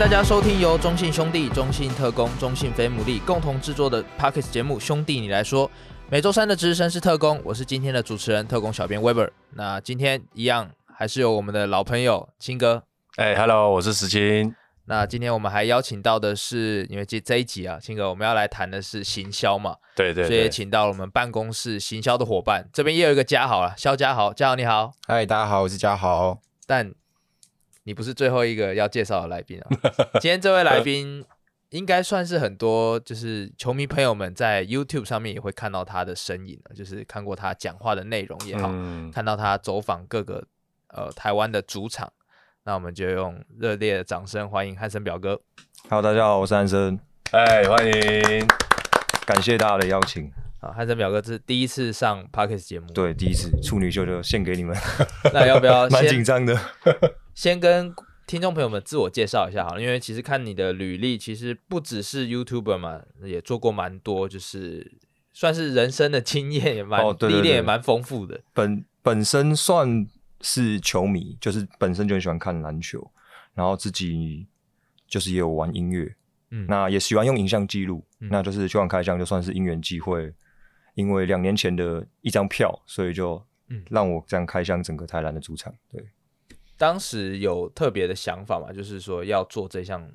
大家收听由中信兄弟、中信特工、中信飞姆利共同制作的 Pocket 节目《兄弟你来说》。每周三的值日生是特工，我是今天的主持人特工小编 Weber。那今天一样还是有我们的老朋友青哥。哎、hey,，Hello，我是石青。那今天我们还邀请到的是，因为这这一集啊，青哥我们要来谈的是行销嘛，对对，对，所以也请到了我们办公室行销的伙伴，这边也有一个嘉豪了，肖嘉豪，嘉豪你好，嗨，大家好，我是嘉豪，但你不是最后一个要介绍的来宾啊，今天这位来宾应该算是很多就是球迷朋友们在 YouTube 上面也会看到他的身影，就是看过他讲话的内容也好，嗯、看到他走访各个呃台湾的主场。那我们就用热烈的掌声欢迎汉森表哥。Hello，大家好，我是汉森。哎，欢迎，感谢大家的邀请。好，汉森表哥这是第一次上 Parkes 节目，对，第一次处女秀就献给你们。那要不要？蛮紧张的。先跟听众朋友们自我介绍一下好了，因为其实看你的履历，其实不只是 YouTuber 嘛，也做过蛮多，就是算是人生的经验也蛮，历练也蛮丰富的。本本身算。是球迷，就是本身就很喜欢看篮球，然后自己就是也有玩音乐，嗯，那也喜欢用影像记录，嗯，那就是球场开箱就算是因缘际会，因为两年前的一张票，所以就让我这样开箱整个台篮的主场。对，当时有特别的想法嘛，就是说要做这项，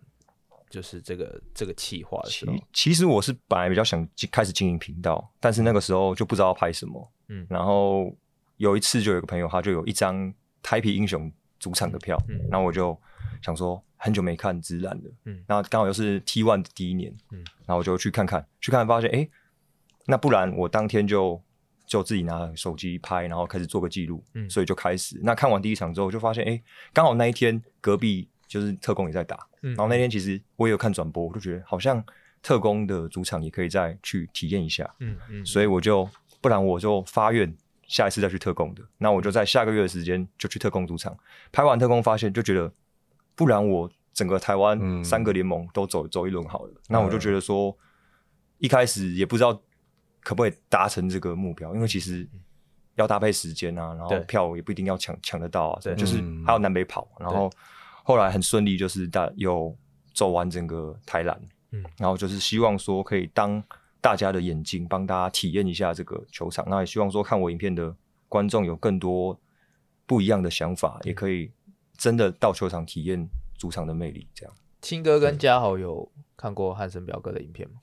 就是这个这个企划的时候。其实我是本来比较想开始经营频道，但是那个时候就不知道拍什么，嗯，然后。有一次，就有一个朋友，他就有一张台啤英雄主场的票，嗯，然后我就想说，很久没看直男了，嗯，然后刚好又是 T One 的第一年，嗯，然后我就去看看，去看发现，哎，那不然我当天就就自己拿手机拍，然后开始做个记录，嗯，所以就开始。那看完第一场之后，就发现，哎，刚好那一天隔壁就是特工也在打，嗯，然后那天其实我也有看转播，我就觉得好像特工的主场也可以再去体验一下，嗯嗯，所以我就不然我就发愿。下一次再去特工的，那我就在下个月的时间就去特工主场拍完特工，发现就觉得，不然我整个台湾三个联盟都走走一轮好了，嗯。那我就觉得说，一开始也不知道可不可以达成这个目标，因为其实要搭配时间啊，然后票也不一定要抢抢得到啊，对，就是还有南北跑，然后后来很顺利，就是大有走完整个台南，嗯，然后就是希望说可以当。大家的眼睛，帮大家体验一下这个球场。那也希望说，看我影片的观众有更多不一样的想法，也可以真的到球场体验主场的魅力。这样，青哥跟嘉豪有看过汉森表哥的影片吗？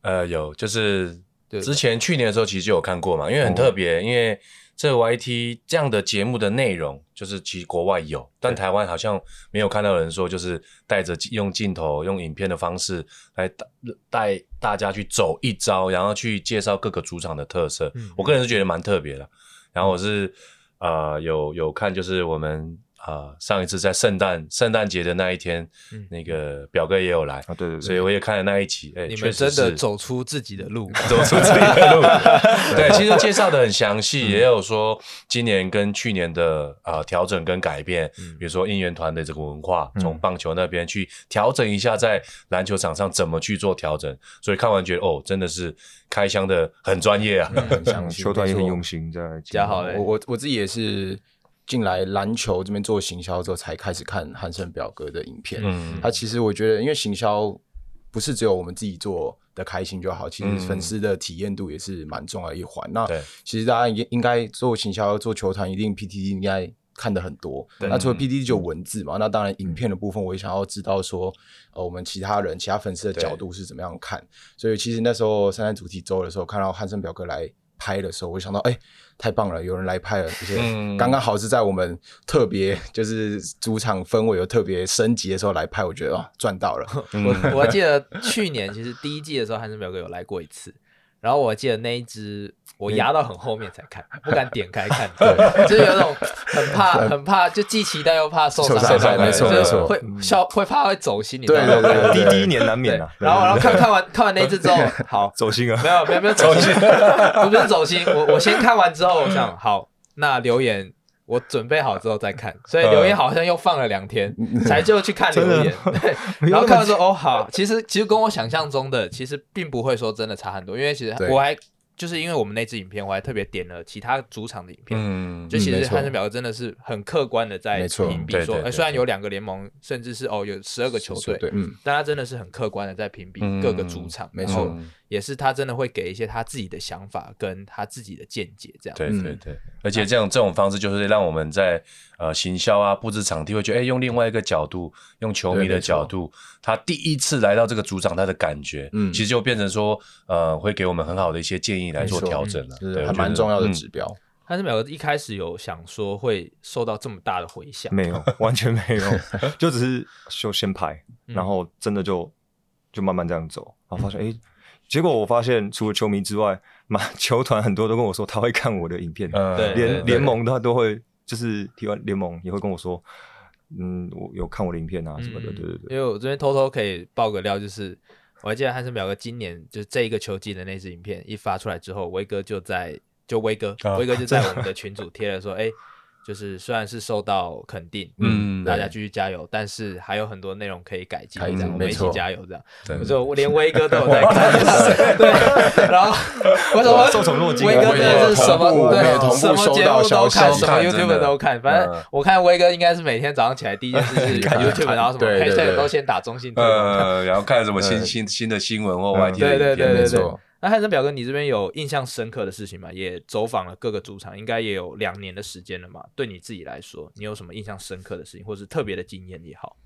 呃，有，就是之前去年的时候其实就有看过嘛，因为很特别，因为。这个 YT 这样的节目的内容，就是其实国外有，但台湾好像没有看到人说，就是带着用镜头、用影片的方式来带带大家去走一遭，然后去介绍各个主场的特色。嗯、我个人是觉得蛮特别的。然后我是呃有有看，就是我们。啊、呃，上一次在圣诞圣诞节的那一天，嗯，那个表哥也有来，啊、对，对对，所以我也看了那一集。哎、欸，你们真的走出自己的路，走出自己的路。对，其实介绍的很详细，也有说今年跟去年的啊调、呃、整跟改变，嗯、比如说应援团的这个文化，从、嗯、棒球那边去调整一下，在篮球场上怎么去做调整。所以看完觉得哦，真的是开箱的很专业啊，很详细，球团也很用心在。加好嘞，我我我自己也是。进来篮球这边做行销之后，才开始看汉森表哥的影片。嗯，他其实我觉得，因为行销不是只有我们自己做的开心就好，其实粉丝的体验度也是蛮重要的一环。嗯、那其实大家应应该做行销、做球团，一定 PTT 应该看的很多。那除了 PTT 就文字嘛，那当然影片的部分，我也想要知道说，呃，我们其他人、其他粉丝的角度是怎么样看。所以其实那时候三三主题周的时候，看到汉森表哥来拍的时候，我就想到，哎、欸。太棒了，有人来拍了，而且刚刚好是在我们特别 就是主场氛围又特别升级的时候来拍，我觉得啊赚到了。我我还记得去年其实第一季的时候，汉森表哥有来过一次。然后我记得那一支，我压到很后面才看，不敢点开看，对，就是有那种很怕、很怕，就既期待又怕受伤，受伤，没错，没错，会笑，会怕会走心，你知道吗？对对对，第第一年难免啊。然后，然后看看完看完那一次之后，好。走心啊，没有没有没有走心，不是走心，我我先看完之后，我想好，那留言。我准备好之后再看，所以留言好像又放了两天，才就去看留言。对，然后看完说哦好，其实其实跟我想象中的其实并不会说真的差很多，因为其实我还就是因为我们那支影片，我还特别点了其他主场的影片，嗯，就其实汉森表哥真的是很客观的在评比说，哎，虽然有两个联盟，甚至是哦有十二个球队，嗯，但他真的是很客观的在评比各个主场，没错，也是他真的会给一些他自己的想法跟他自己的见解，这样，对对对，而且这样这种方式就是让我们在呃行销啊布置场地会觉得，哎，用另外一个角度，用球迷的角度，他第一次来到这个主场，他的感觉，嗯，其实就变成说，呃，会给我们很好的一些建议。来做调整了，对，还蛮重要的指标。但是表哥一开始有想说会受到这么大的回响，没有，完全没有，就只是就先拍，然后真的就就慢慢这样走，然后发现哎，结果我发现除了球迷之外，嘛球团很多都跟我说他会看我的影片，对，联联盟他都会，就是体育联盟也会跟我说，嗯，我有看我的影片啊什么的，对对对。因为我这边偷偷可以爆个料，就是。我还记得汉森表哥今年就是这一个球季的那支影片一发出来之后，威哥就在就威哥，威、oh, 哥就在我们的群组贴了说，哎、欸。就是虽然是受到肯定，嗯，大家继续加油，但是还有很多内容可以改进，这样我们一起加油，这样。我连威哥都有在看，对。然后 受宠若惊，威哥真的是什么对什么节目都看，什么 YouTube 都看。反正我看威哥应该是每天早上起来第一件事是 看 YouTube，然后什么 Hashtag 都先打中信，呃，然后看什么新新新的新闻或 YT 对对对对对。那汉森表哥，你这边有印象深刻的事情吗？也走访了各个主场，应该也有两年的时间了嘛？对你自己来说，你有什么印象深刻的事情，或是特别的经验也好？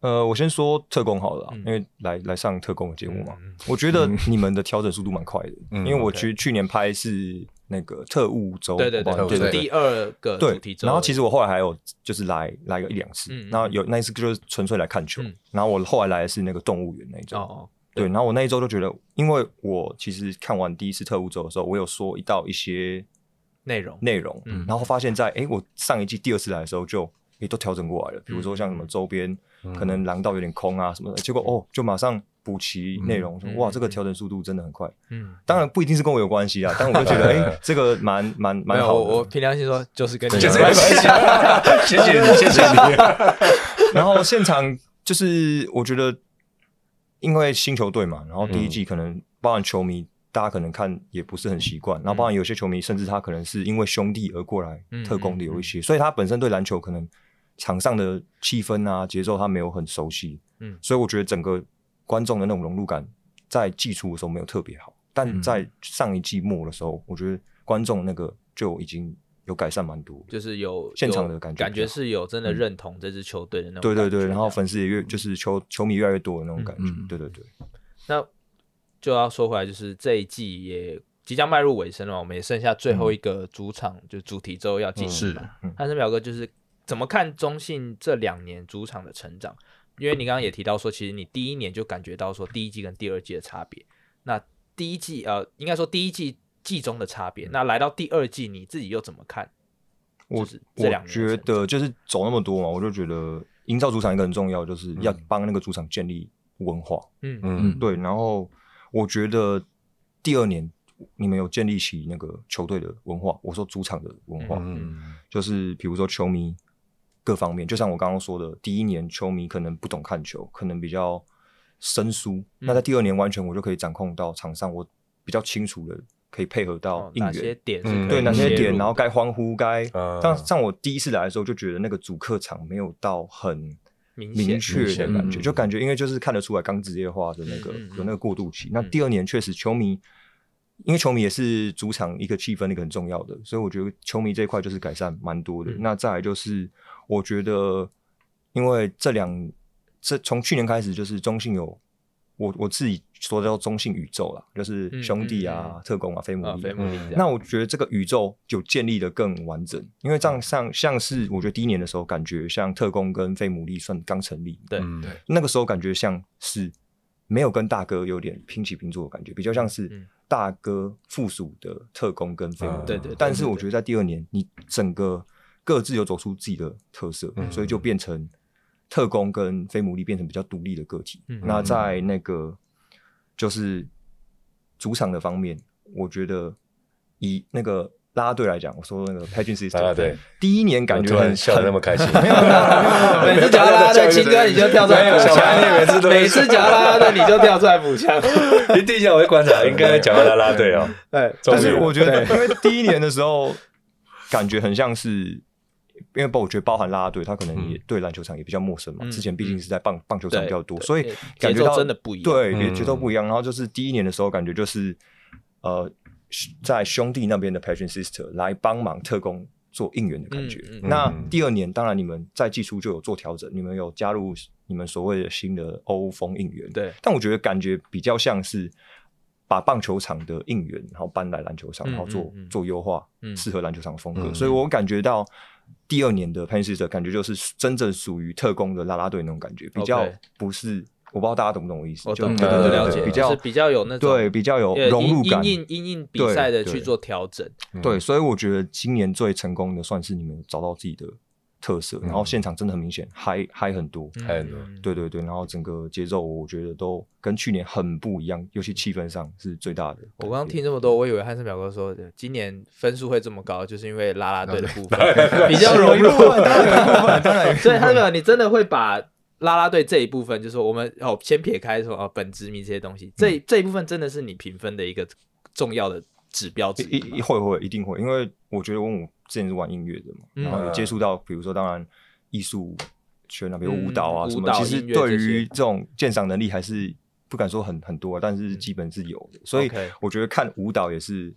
呃，我先说特工好了，嗯、因为来来上特工的节目嘛，嗯、我觉得你们的调整速度蛮快的，嗯、因为我去去年拍是那个特务周，对对对，就是第二个主题周。然后其实我后来还有就是来来个一两次，然后有那一次就是纯粹来看球，嗯、然后我后来来的是那个动物园那一种。哦对，然后我那一周就觉得，因为我其实看完第一次特务周的时候，我有说一到一些内容内容，嗯，然后发现在哎，我上一季第二次来的时候就也都调整过来了，比如说像什么周边可能廊道有点空啊什么的，结果哦就马上补齐内容，哇，这个调整速度真的很快，嗯，当然不一定是跟我有关系啊，但我就觉得哎，这个蛮蛮蛮好。我凭良心说，就是跟你有关系，谢谢你，谢谢你。然后现场就是我觉得。因为新球队嘛，然后第一季可能包含球迷，嗯、大家可能看也不是很习惯，然后包含有些球迷，甚至他可能是因为兄弟而过来特工的有一些，嗯嗯、所以他本身对篮球可能场上的气氛啊、节奏他没有很熟悉，嗯，所以我觉得整个观众的那种融入感在季初的时候没有特别好，但在上一季末的时候，我觉得观众那个就已经。有改善蛮多，就是有现场的感觉，感觉是有真的认同这支球队的那种。对对对，然后粉丝也越就是球球迷越来越多的那种感觉。对对对。那就要说回来，就是这一季也即将迈入尾声了，我们也剩下最后一个主场，就主题周要进行了。汉森表哥就是怎么看中信这两年主场的成长？因为你刚刚也提到说，其实你第一年就感觉到说第一季跟第二季的差别。那第一季呃，应该说第一季。季中的差别，那来到第二季，你自己又怎么看？我我觉得就是走那么多嘛，我就觉得营造主场一个很重要，就是要帮那个主场建立文化。嗯嗯，对。然后我觉得第二年你们有建立起那个球队的文化，我说主场的文化，嗯，就是比如说球迷各方面，就像我刚刚说的，第一年球迷可能不懂看球，可能比较生疏，那在第二年完全我就可以掌控到场上，我比较清楚的。可以配合到应援，哪些点？对，哪些点？然后该欢呼，该像像我第一次来的时候，就觉得那个主客场没有到很明确的感觉，就感觉因为就是看得出来刚职业化的那个有那个过渡期。那第二年确实球迷，因为球迷也是主场一个气氛一个很重要的，所以我觉得球迷这一块就是改善蛮多的。那再来就是我觉得，因为这两这从去年开始就是中信有。我我自己说的叫中性宇宙啦，就是兄弟啊、特工啊、飞牡蛎。那我觉得这个宇宙就建立的更完整，因为这样像像是我觉得第一年的时候，感觉像特工跟飞牡蛎算刚成立，对对，那个时候感觉像是没有跟大哥有点平起平坐的感觉，比较像是大哥附属的特工跟飞牡蛎。对对。但是我觉得在第二年，你整个各自有走出自己的特色，所以就变成。特工跟非牟利变成比较独立的个体。嗯、那在那个就是主场的方面，我觉得以那个拉拉队来讲，我说那个 Pageant System，啦啦队第一年感觉很笑得那么开心，每次讲拉拉队，青哥你就跳出来补枪，每次每次讲拉拉队你就跳出来补枪。你第一下我会观察，应该讲到拉拉队哦。对，但是我觉得因为第一年的时候，感觉很像是，因为包我觉得包含啦啦队，他可能也对篮球场也比较陌生嘛，之前毕竟是在棒棒球场比较多，所以感觉到真的不一样，对，节奏不一样。然后就是第一年的时候，感觉就是呃。在兄弟那边的 Pageant Sister 来帮忙特工做应援的感觉。嗯嗯、那第二年，当然你们在季初就有做调整，你们有加入你们所谓的新的欧风应援。对，但我觉得感觉比较像是把棒球场的应援，然后搬来篮球场，然后做、做优化，适合篮球场的风格。嗯、所以我感觉到第二年的 Pageant Sister 感觉就是真正属于特工的啦啦队那种感觉，比较不是。我不知道大家懂不懂我意思，就了解，比较比较有那种对比较有融入感，因应因应比赛的去做调整。对，所以我觉得今年最成功的算是你们找到自己的特色，然后现场真的很明显嗨嗨很多，嗨很多。对对对，然后整个节奏我觉得都跟去年很不一样，尤其气氛上是最大的。我刚刚听这么多，我以为汉森表哥说今年分数会这么高，就是因为啦啦队的部分 比较融入。当然，当然，所以汉森表哥，你真的会把。啦啦队这一部分，就是说我们哦，先撇开说哦，本职迷这些东西，这这一部分真的是你评分的一个重要的指标之一。一会会一定会，因为我觉得我之前是玩音乐的嘛，然后有接触到，比如说当然艺术圈啊，比如舞蹈啊什么，其实对于这种鉴赏能力还是不敢说很很多，但是基本是有的。所以我觉得看舞蹈也是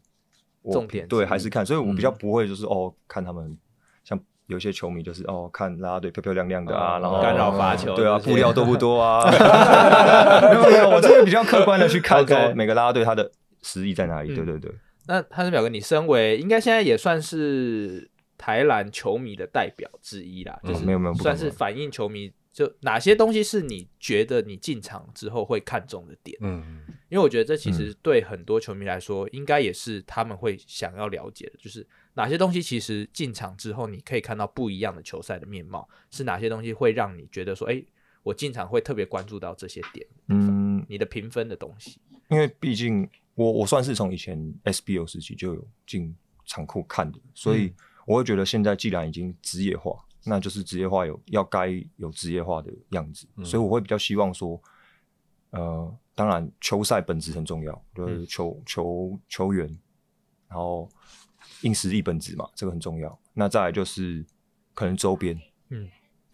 重点，对，还是看，所以我比较不会就是哦，看他们像。有些球迷就是哦，看啦啦队漂漂亮亮的啊，然后干扰罚球，对啊，布料多不多啊？没有没有，我这边比较客观的去看说每个啦啦队他的实力在哪里。对对对。那汉森表哥，你身为应该现在也算是台篮球迷的代表之一啦，就是没有没有，算是反映球迷就哪些东西是你觉得你进场之后会看中的点？嗯，因为我觉得这其实对很多球迷来说，应该也是他们会想要了解的，就是。哪些东西其实进场之后，你可以看到不一样的球赛的面貌？是哪些东西会让你觉得说，哎、欸，我进场会特别关注到这些点？嗯，你的评分的东西。因为毕竟我我算是从以前 SBO 时期就有进仓库看的，所以我会觉得现在既然已经职业化，那就是职业化有要该有职业化的样子，嗯、所以我会比较希望说，呃，当然球赛本质很重要，就是球球球员，然后。硬实力本质嘛，这个很重要。那再来就是可能周边，嗯，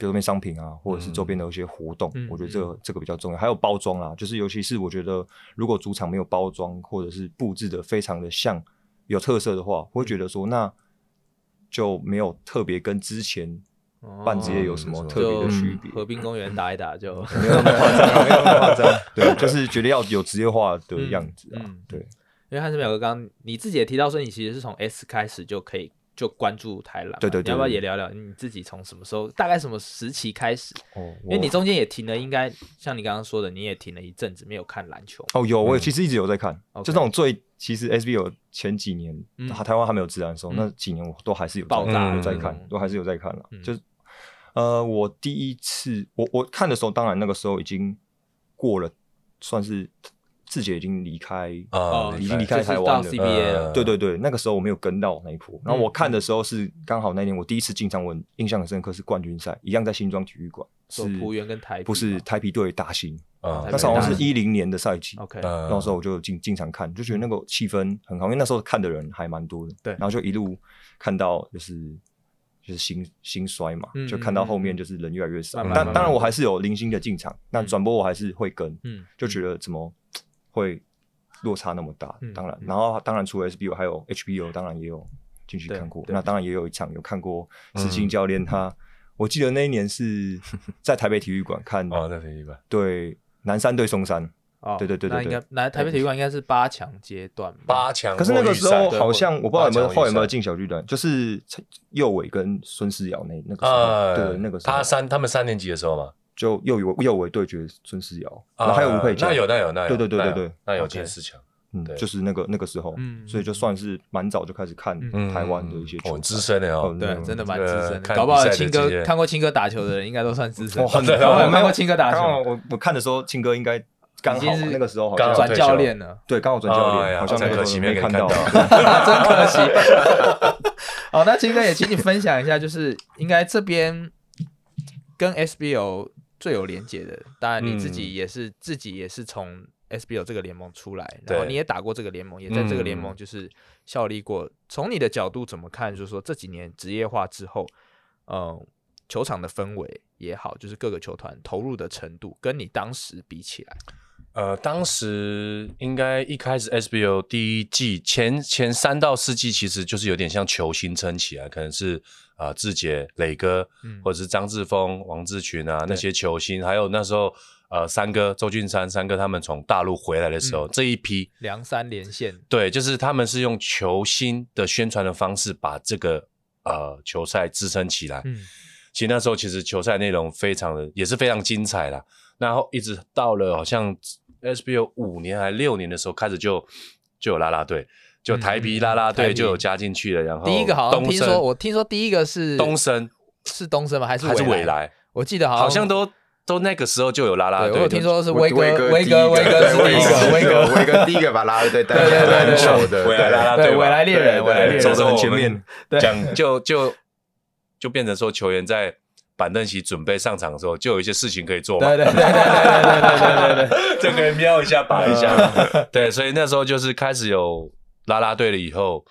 周边商品啊，或者是周边的一些活动，嗯、我觉得这个这个比较重要。还有包装啊，就是尤其是我觉得，如果主场没有包装，或者是布置的非常的像有特色的话，我会觉得说那就没有特别跟之前办职业有什么特别的区别。河滨公园打一打就 没有那么夸张，没有那么夸张。对，就是觉得要有职业化的样子啊，嗯、对。因为汉森表哥刚刚你自己也提到说，你其实是从 S 开始就可以就关注台篮，对对对，你要不要也聊聊你自己从什么时候，大概什么时期开始？哦，因为你中间也停了，应该像你刚刚说的，你也停了一阵子没有看篮球。哦，有，我其实一直有在看，就这种最其实 SBL 前几年，台湾还没有自然的时候，那几年我都还是有爆炸有在看，都还是有在看了。就是呃，我第一次我我看的时候，当然那个时候已经过了，算是。志杰已经离开啊，已经离开台湾了。对对对，那个时候我没有跟到那一波。然后我看的时候是刚好那年我第一次进场，我印象很深刻是冠军赛，一样在新庄体育馆，是璞园跟台不是台啤队打新。啊，那时候好像是一零年的赛季。OK，那时候我就进进场看，就觉得那个气氛很好，因为那时候看的人还蛮多的。对，然后就一路看到就是就是兴兴衰嘛，就看到后面就是人越来越少。但当然我还是有零星的进场，那转播我还是会跟，就觉得怎么。会落差那么大，当然，然后当然除了 SBO 还有 HBO，当然也有进去看过。那当然也有一场有看过石青教练他，我记得那一年是在台北体育馆看 哦，在体育馆对南山对松山哦，对对对对，那应该来台北体育馆应该是八强阶段，八强。可是那个时候好像我不知道有没有后来有没有进小巨蛋，就是右伟跟孙思尧那那个时候，对那个时候他三他们三年级的时候嘛。就右伟右伟对决孙思尧，然后还有吴佩嘉，那有那有那有，对对对对对，那有进四强，嗯，就是那个那个时候，所以就算是蛮早就开始看台湾的一些球，资深的哦，对，真的蛮资深的，搞不好青哥看过青哥打球的人应该都算资深，我看过青哥打球，我我看的时候青哥应该刚好那个时候好像转教练了，对，刚好转教练，好像很可惜没看到，真可惜。好，那青哥也请你分享一下，就是应该这边跟 SBL 最有连接的，当然你自己也是自己也是从 SBL 这个联盟出来，然后你也打过这个联盟，也在这个联盟就是效力过。从你的角度怎么看？就是说这几年职业化之后，嗯，球场的氛围也好，就是各个球团投入的程度，跟你当时比起来。呃，当时应该一开始 SBO 第一季前前三到四季，其实就是有点像球星撑起来，可能是啊、呃、志杰、磊哥，嗯、或者是张志峰、王志群啊那些球星，还有那时候呃三哥周俊山三哥他们从大陆回来的时候，嗯、这一批梁山连线，对，就是他们是用球星的宣传的方式把这个呃球赛支撑起来。嗯，其实那时候其实球赛内容非常的也是非常精彩啦。然后一直到了好像 SBL 五年还六年的时候，开始就就有啦啦队，就台啤啦啦队就有加进去了。然后第一个好像听说，我听说第一个是东升，是东升吗？还是还是未来？我记得好像好像都都那个时候就有啦啦队。我听说是威哥，威哥，威哥是第一个，威哥，威哥第一个把啦啦队带起来的，未来啦啦队，未来猎人，未来猎人走在很前面，讲就就就变成说球员在。板凳席准备上场的时候，就有一些事情可以做嘛。对对对对对对对对对，就可以瞄一下、拔一下。对，所以那时候就是开始有啦啦队了，以后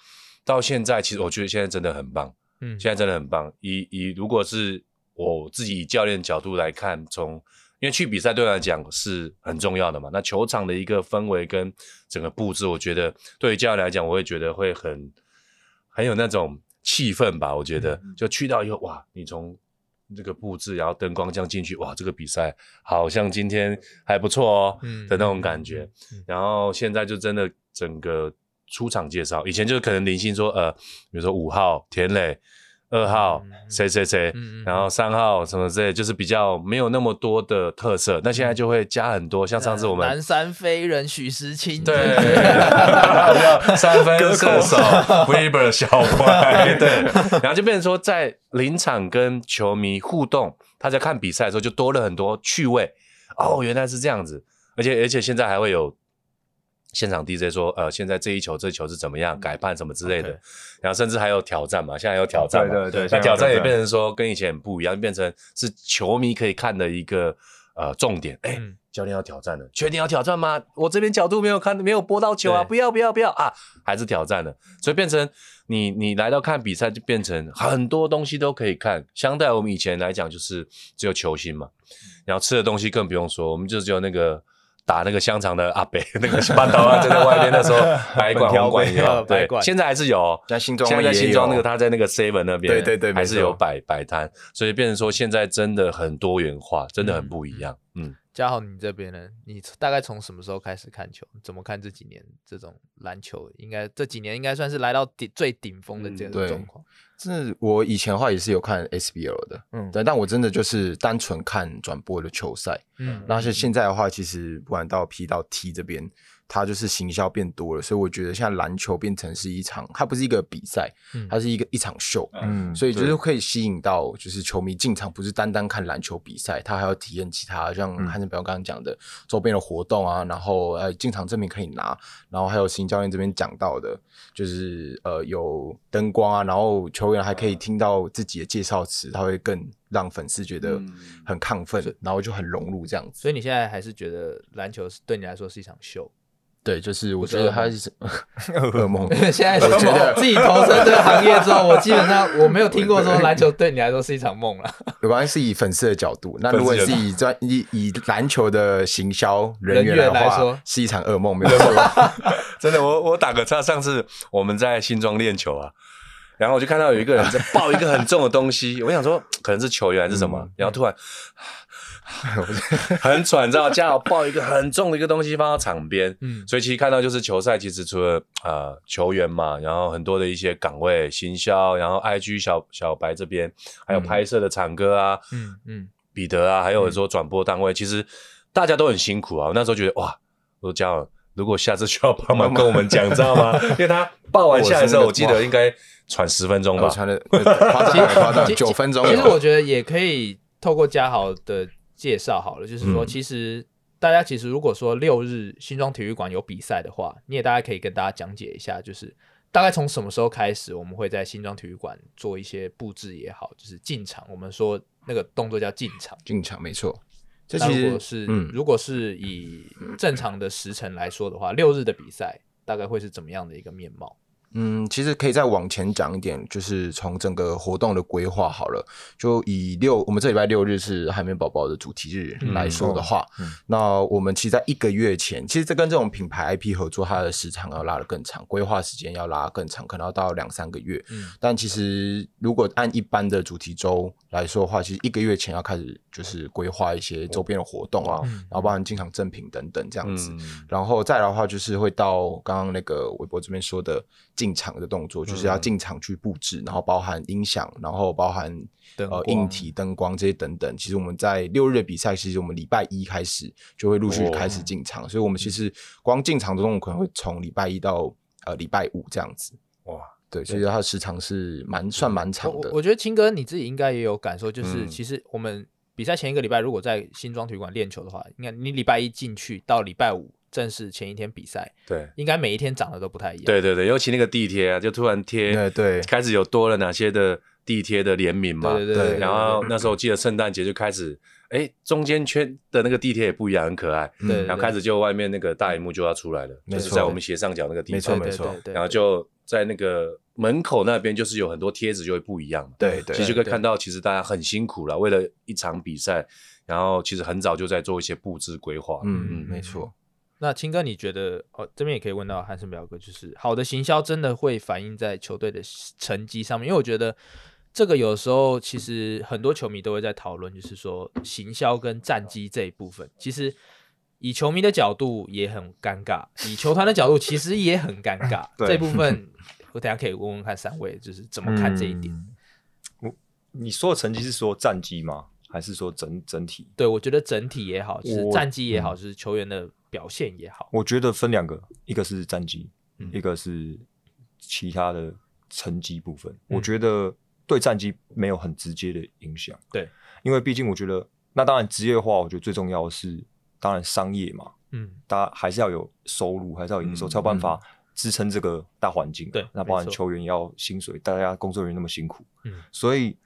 到现在，其实我觉得现在真的很棒。嗯，现在真的很棒。以以如果是我自己以教练角度来看，从因为去比赛对我来讲是很重要的嘛。那球场的一个氛围跟整个布置，我觉得对于教练来讲，我会觉得会很很有那种气氛吧。我觉得就去到以后，哇，你从这个布置，然后灯光这样进去，哇，这个比赛好像今天还不错哦，嗯，的那种感觉。然后现在就真的整个出场介绍，以前就是可能零星说，呃，比如说五号田磊。二号谁谁谁，然后三号什么之类，就是比较没有那么多的特色。那现在就会加很多，像上次我们南山飞人许时清，对，三分射手 Weber 小怪，对，然后就变成说在临场跟球迷互动，他在看比赛的时候就多了很多趣味。哦，原来是这样子，而且而且现在还会有。现场 DJ 说：“呃，现在这一球，这球是怎么样改判什么之类的.然后甚至还有挑战嘛，现在有挑战嘛，对对对，那挑战也变成说跟以前很不一样，变成是球迷可以看的一个呃重点。哎、嗯，教练要挑战了，确定要挑战吗？我这边角度没有看，没有拨到球啊，不要不要不要啊，还是挑战了，所以变成你你来到看比赛就变成很多东西都可以看，相对我们以前来讲就是只有球星嘛，然后吃的东西更不用说，我们就只有那个。”打那个香肠的阿北，那个半岛啊，就 在外边。那时候白管红馆有，对，现在还是有。在新庄，现在在新庄那个他在那个 Seven 那边，对对对，还是有摆摆摊。所以变成说现在真的很多元化，真的很不一样。嗯，嘉豪，你这边呢？你大概从什么时候开始看球？怎么看这几年这种篮球？应该这几年应该算是来到顶最顶峰的这种状况。这我以前的话也是有看 SBL 的，嗯，但，但我真的就是单纯看转播的球赛，嗯，那是现在的话，其实不管到 P 到 T 这边。它就是行销变多了，所以我觉得现在篮球变成是一场，它不是一个比赛，它是一个一场秀，嗯，所以就是可以吸引到就是球迷进场，不是单单看篮球比赛，他还要体验其他，像汉森表刚刚讲的周边的活动啊，然后呃进场证明可以拿，然后还有新教练这边讲到的，就是呃有灯光啊，然后球员还可以听到自己的介绍词，他会更让粉丝觉得很亢奋，然后就很融入这样子。所以你现在还是觉得篮球是对你来说是一场秀？对，就是我觉得他 是噩梦。现在我觉得自己投身这个行业之后，我基本上我没有听过说 篮球对你来说是一场梦了。有关系是以粉丝的角度，那如果是以专以以篮球的行销人员来说，是一场噩梦，没有错。真的，我我打个岔，上次我们在新庄练球啊，然后我就看到有一个人在抱一个很重的东西，我想说可能是球员还是什么，然后突然。很喘，你知道，嘉豪抱一个很重的一个东西放到场边，嗯，所以其实看到就是球赛，其实除了呃球员嘛，然后很多的一些岗位行销，然后 IG 小小白这边还有拍摄的场哥啊，嗯嗯，彼得啊，还有说转播单位，其实大家都很辛苦啊。我那时候觉得哇，我说嘉豪，如果下次需要帮忙 跟我们讲，知道吗？因为他抱完下来之后，我记得应该喘十分钟吧，喘了夸张夸张九分钟。其实我觉得也可以透过嘉豪的。介绍好了，就是说，其实大家其实如果说六日新庄体育馆有比赛的话，你也大概可以跟大家讲解一下，就是大概从什么时候开始，我们会在新庄体育馆做一些布置也好，就是进场，我们说那个动作叫进场，进场没错。这其实是，嗯，如果是以正常的时辰来说的话，六日的比赛大概会是怎么样的一个面貌？嗯，其实可以再往前讲一点，就是从整个活动的规划好了。就以六，我们这礼拜六日是海绵宝宝的主题日来说的话，那我们其实在一个月前，其实这跟这种品牌 IP 合作，它的时长要拉得更长，规划时间要拉得更长，可能要到两三个月。嗯，但其实如果按一般的主题周来说的话，其实一个月前要开始就是规划一些周边的活动啊，哦、然后包含进场赠品等等这样子。嗯、然后再来的话，就是会到刚刚那个韦伯这边说的。进场的动作就是要进场去布置，嗯、然后包含音响，然后包含光呃硬体灯光这些等等。其实我们在六日的比赛，其实我们礼拜一开始就会陆续开始进场，哦、所以我们其实光进场的动作可能会从礼拜一到呃礼拜五这样子。哇，对，所以它的时长是蛮算蛮长的。我，我觉得秦哥你自己应该也有感受，就是其实我们比赛前一个礼拜如果在新庄体育馆练球的话，应该你礼拜一进去到礼拜五。正式前一天比赛，对，应该每一天长得都不太一样。对对对，尤其那个地铁啊，就突然贴，对对，开始有多了哪些的地铁的联名嘛，对对对。然后那时候我记得圣诞节就开始，哎，中间圈的那个地铁也不一样，很可爱。对。然后开始就外面那个大荧幕就要出来了，就是在我们斜上角那个地方。没错没错。然后就在那个门口那边，就是有很多贴纸就会不一样。对对。其实就可以看到，其实大家很辛苦了，为了一场比赛，然后其实很早就在做一些布置规划。嗯嗯，没错。那青哥，你觉得哦，这边也可以问到汉森表哥，就是好的行销真的会反映在球队的成绩上面？因为我觉得这个有时候其实很多球迷都会在讨论，就是说行销跟战绩这一部分，其实以球迷的角度也很尴尬，以球团的角度其实也很尴尬。这部 分我等下可以问问看三位，就是怎么看这一点？我、嗯、你说的成绩是说战绩吗？还是说整整体？对，我觉得整体也好，就是战绩也好，就是球员的。表现也好，我觉得分两个，一个是战绩，嗯、一个是其他的成绩部分。嗯、我觉得对战绩没有很直接的影响，对，因为毕竟我觉得，那当然职业化，我觉得最重要的是，当然商业嘛，嗯，大家还是要有收入，还是要营收，才有办法支撑这个大环境。对，那包含球员要薪水，大家工作人员那么辛苦，嗯，所以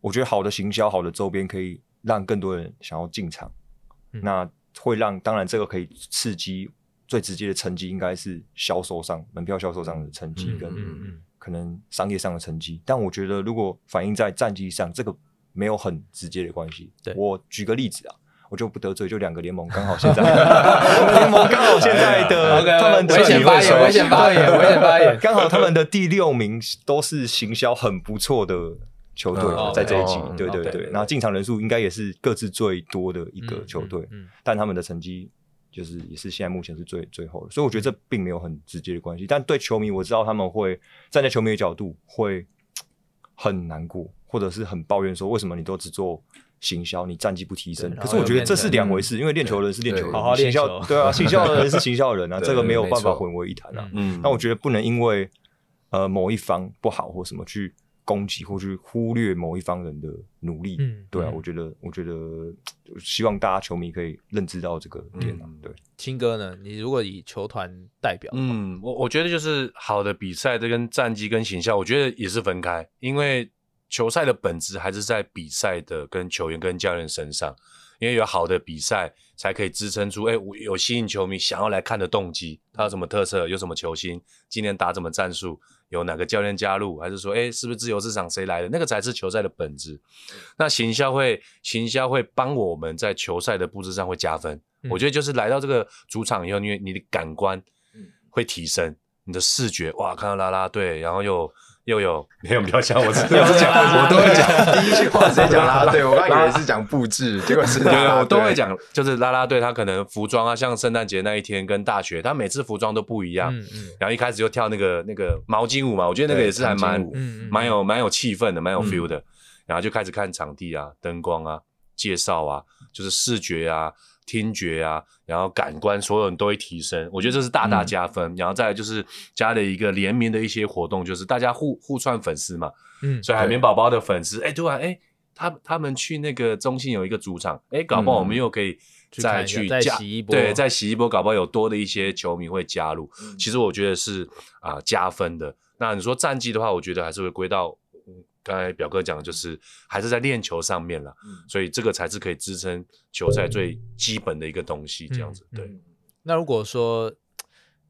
我觉得好的行销、好的周边，可以让更多人想要进场，嗯、那。会让当然这个可以刺激最直接的成绩，应该是销售上门票销售上的成绩跟可能商业上的成绩。但我觉得如果反映在战绩上，这个没有很直接的关系。我举个例子啊，我就不得罪，就两个联盟刚好现在 联盟刚好现在的 他们危险发言，危险发言，危险发言，刚好他们的第六名都是行销很不错的。球队在这一季，对对对，然后进场人数应该也是各自最多的一个球队，但他们的成绩就是也是现在目前是最最后的，所以我觉得这并没有很直接的关系。但对球迷，我知道他们会站在球迷的角度会很难过，或者是很抱怨说，为什么你都只做行销，你战绩不提升？可是我觉得这是两回事，因为练球人是练球人，行销对啊，行销的人是行销的人啊，这个没有办法混为一谈啊。嗯，那我觉得不能因为呃某一方不好或什么去。攻击或去忽略某一方人的努力，嗯，对啊，嗯、我觉得，我觉得，希望大家球迷可以认知到这个点、啊、对，青哥呢？你如果以球团代表，嗯，我我觉得就是好的比赛，这跟战绩跟形象，我觉得也是分开，因为球赛的本质还是在比赛的跟球员跟教练身上，因为有好的比赛才可以支撑出，哎，我有吸引球迷想要来看的动机，他有什么特色，有什么球星，今年打什么战术。有哪个教练加入，还是说，哎，是不是自由市场谁来的？那个才是球赛的本质。那行销会，行销会帮我们在球赛的布置上会加分。嗯、我觉得就是来到这个主场以后，因为你的感官会提升，你的视觉，哇，看到啦啦队，然后又。又有 没有比较像我？是讲我都会讲第一句话直接讲啦啦队，我刚以为是讲布置，结果是我都会讲，就是啦啦队，他可能服装啊，像圣诞节那一天跟大学，他每次服装都不一样。嗯嗯。然后一开始就跳那个那个毛巾舞嘛，我觉得那个也是还蛮蛮有蛮有气氛的，蛮有 feel 的。然后就开始看场地啊、灯光啊、介绍啊，就是视觉啊。听觉啊，然后感官，所有人都会提升，我觉得这是大大加分。嗯、然后再来就是加了一个联名的一些活动，就是大家互互串粉丝嘛，嗯，所以海绵宝宝的粉丝，哎对，突然哎他他们去那个中信有一个主场，哎，搞不好我们又可以再去加，再洗一波，对，再洗一波，搞不好有多的一些球迷会加入。其实我觉得是啊加分的。那你说战绩的话，我觉得还是会归到刚才表哥讲的，就是还是在练球上面了。所以这个才是可以支撑球赛最基本的一个东西，这样子。对。那如果说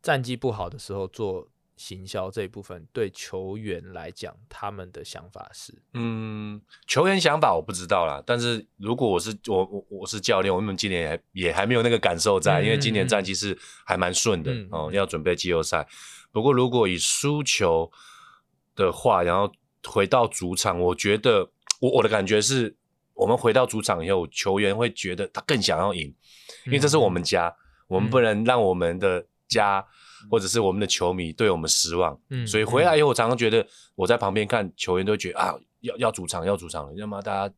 战绩不好的时候做行销这一部分，对球员来讲，他们的想法是？嗯，球员想法我不知道啦。但是如果我是我我我是教练，我们今年也也还没有那个感受在，嗯、因为今年战绩是还蛮顺的、嗯、哦，要准备季后赛。不过如果以输球的话，然后回到主场，我觉得我我的感觉是，我们回到主场以后，球员会觉得他更想要赢，因为这是我们家。嗯我们不能让我们的家或者是我们的球迷对我们失望，嗯，所以回来以后，我常常觉得我在旁边看球员都觉得啊，要要主场要主场了，要么大家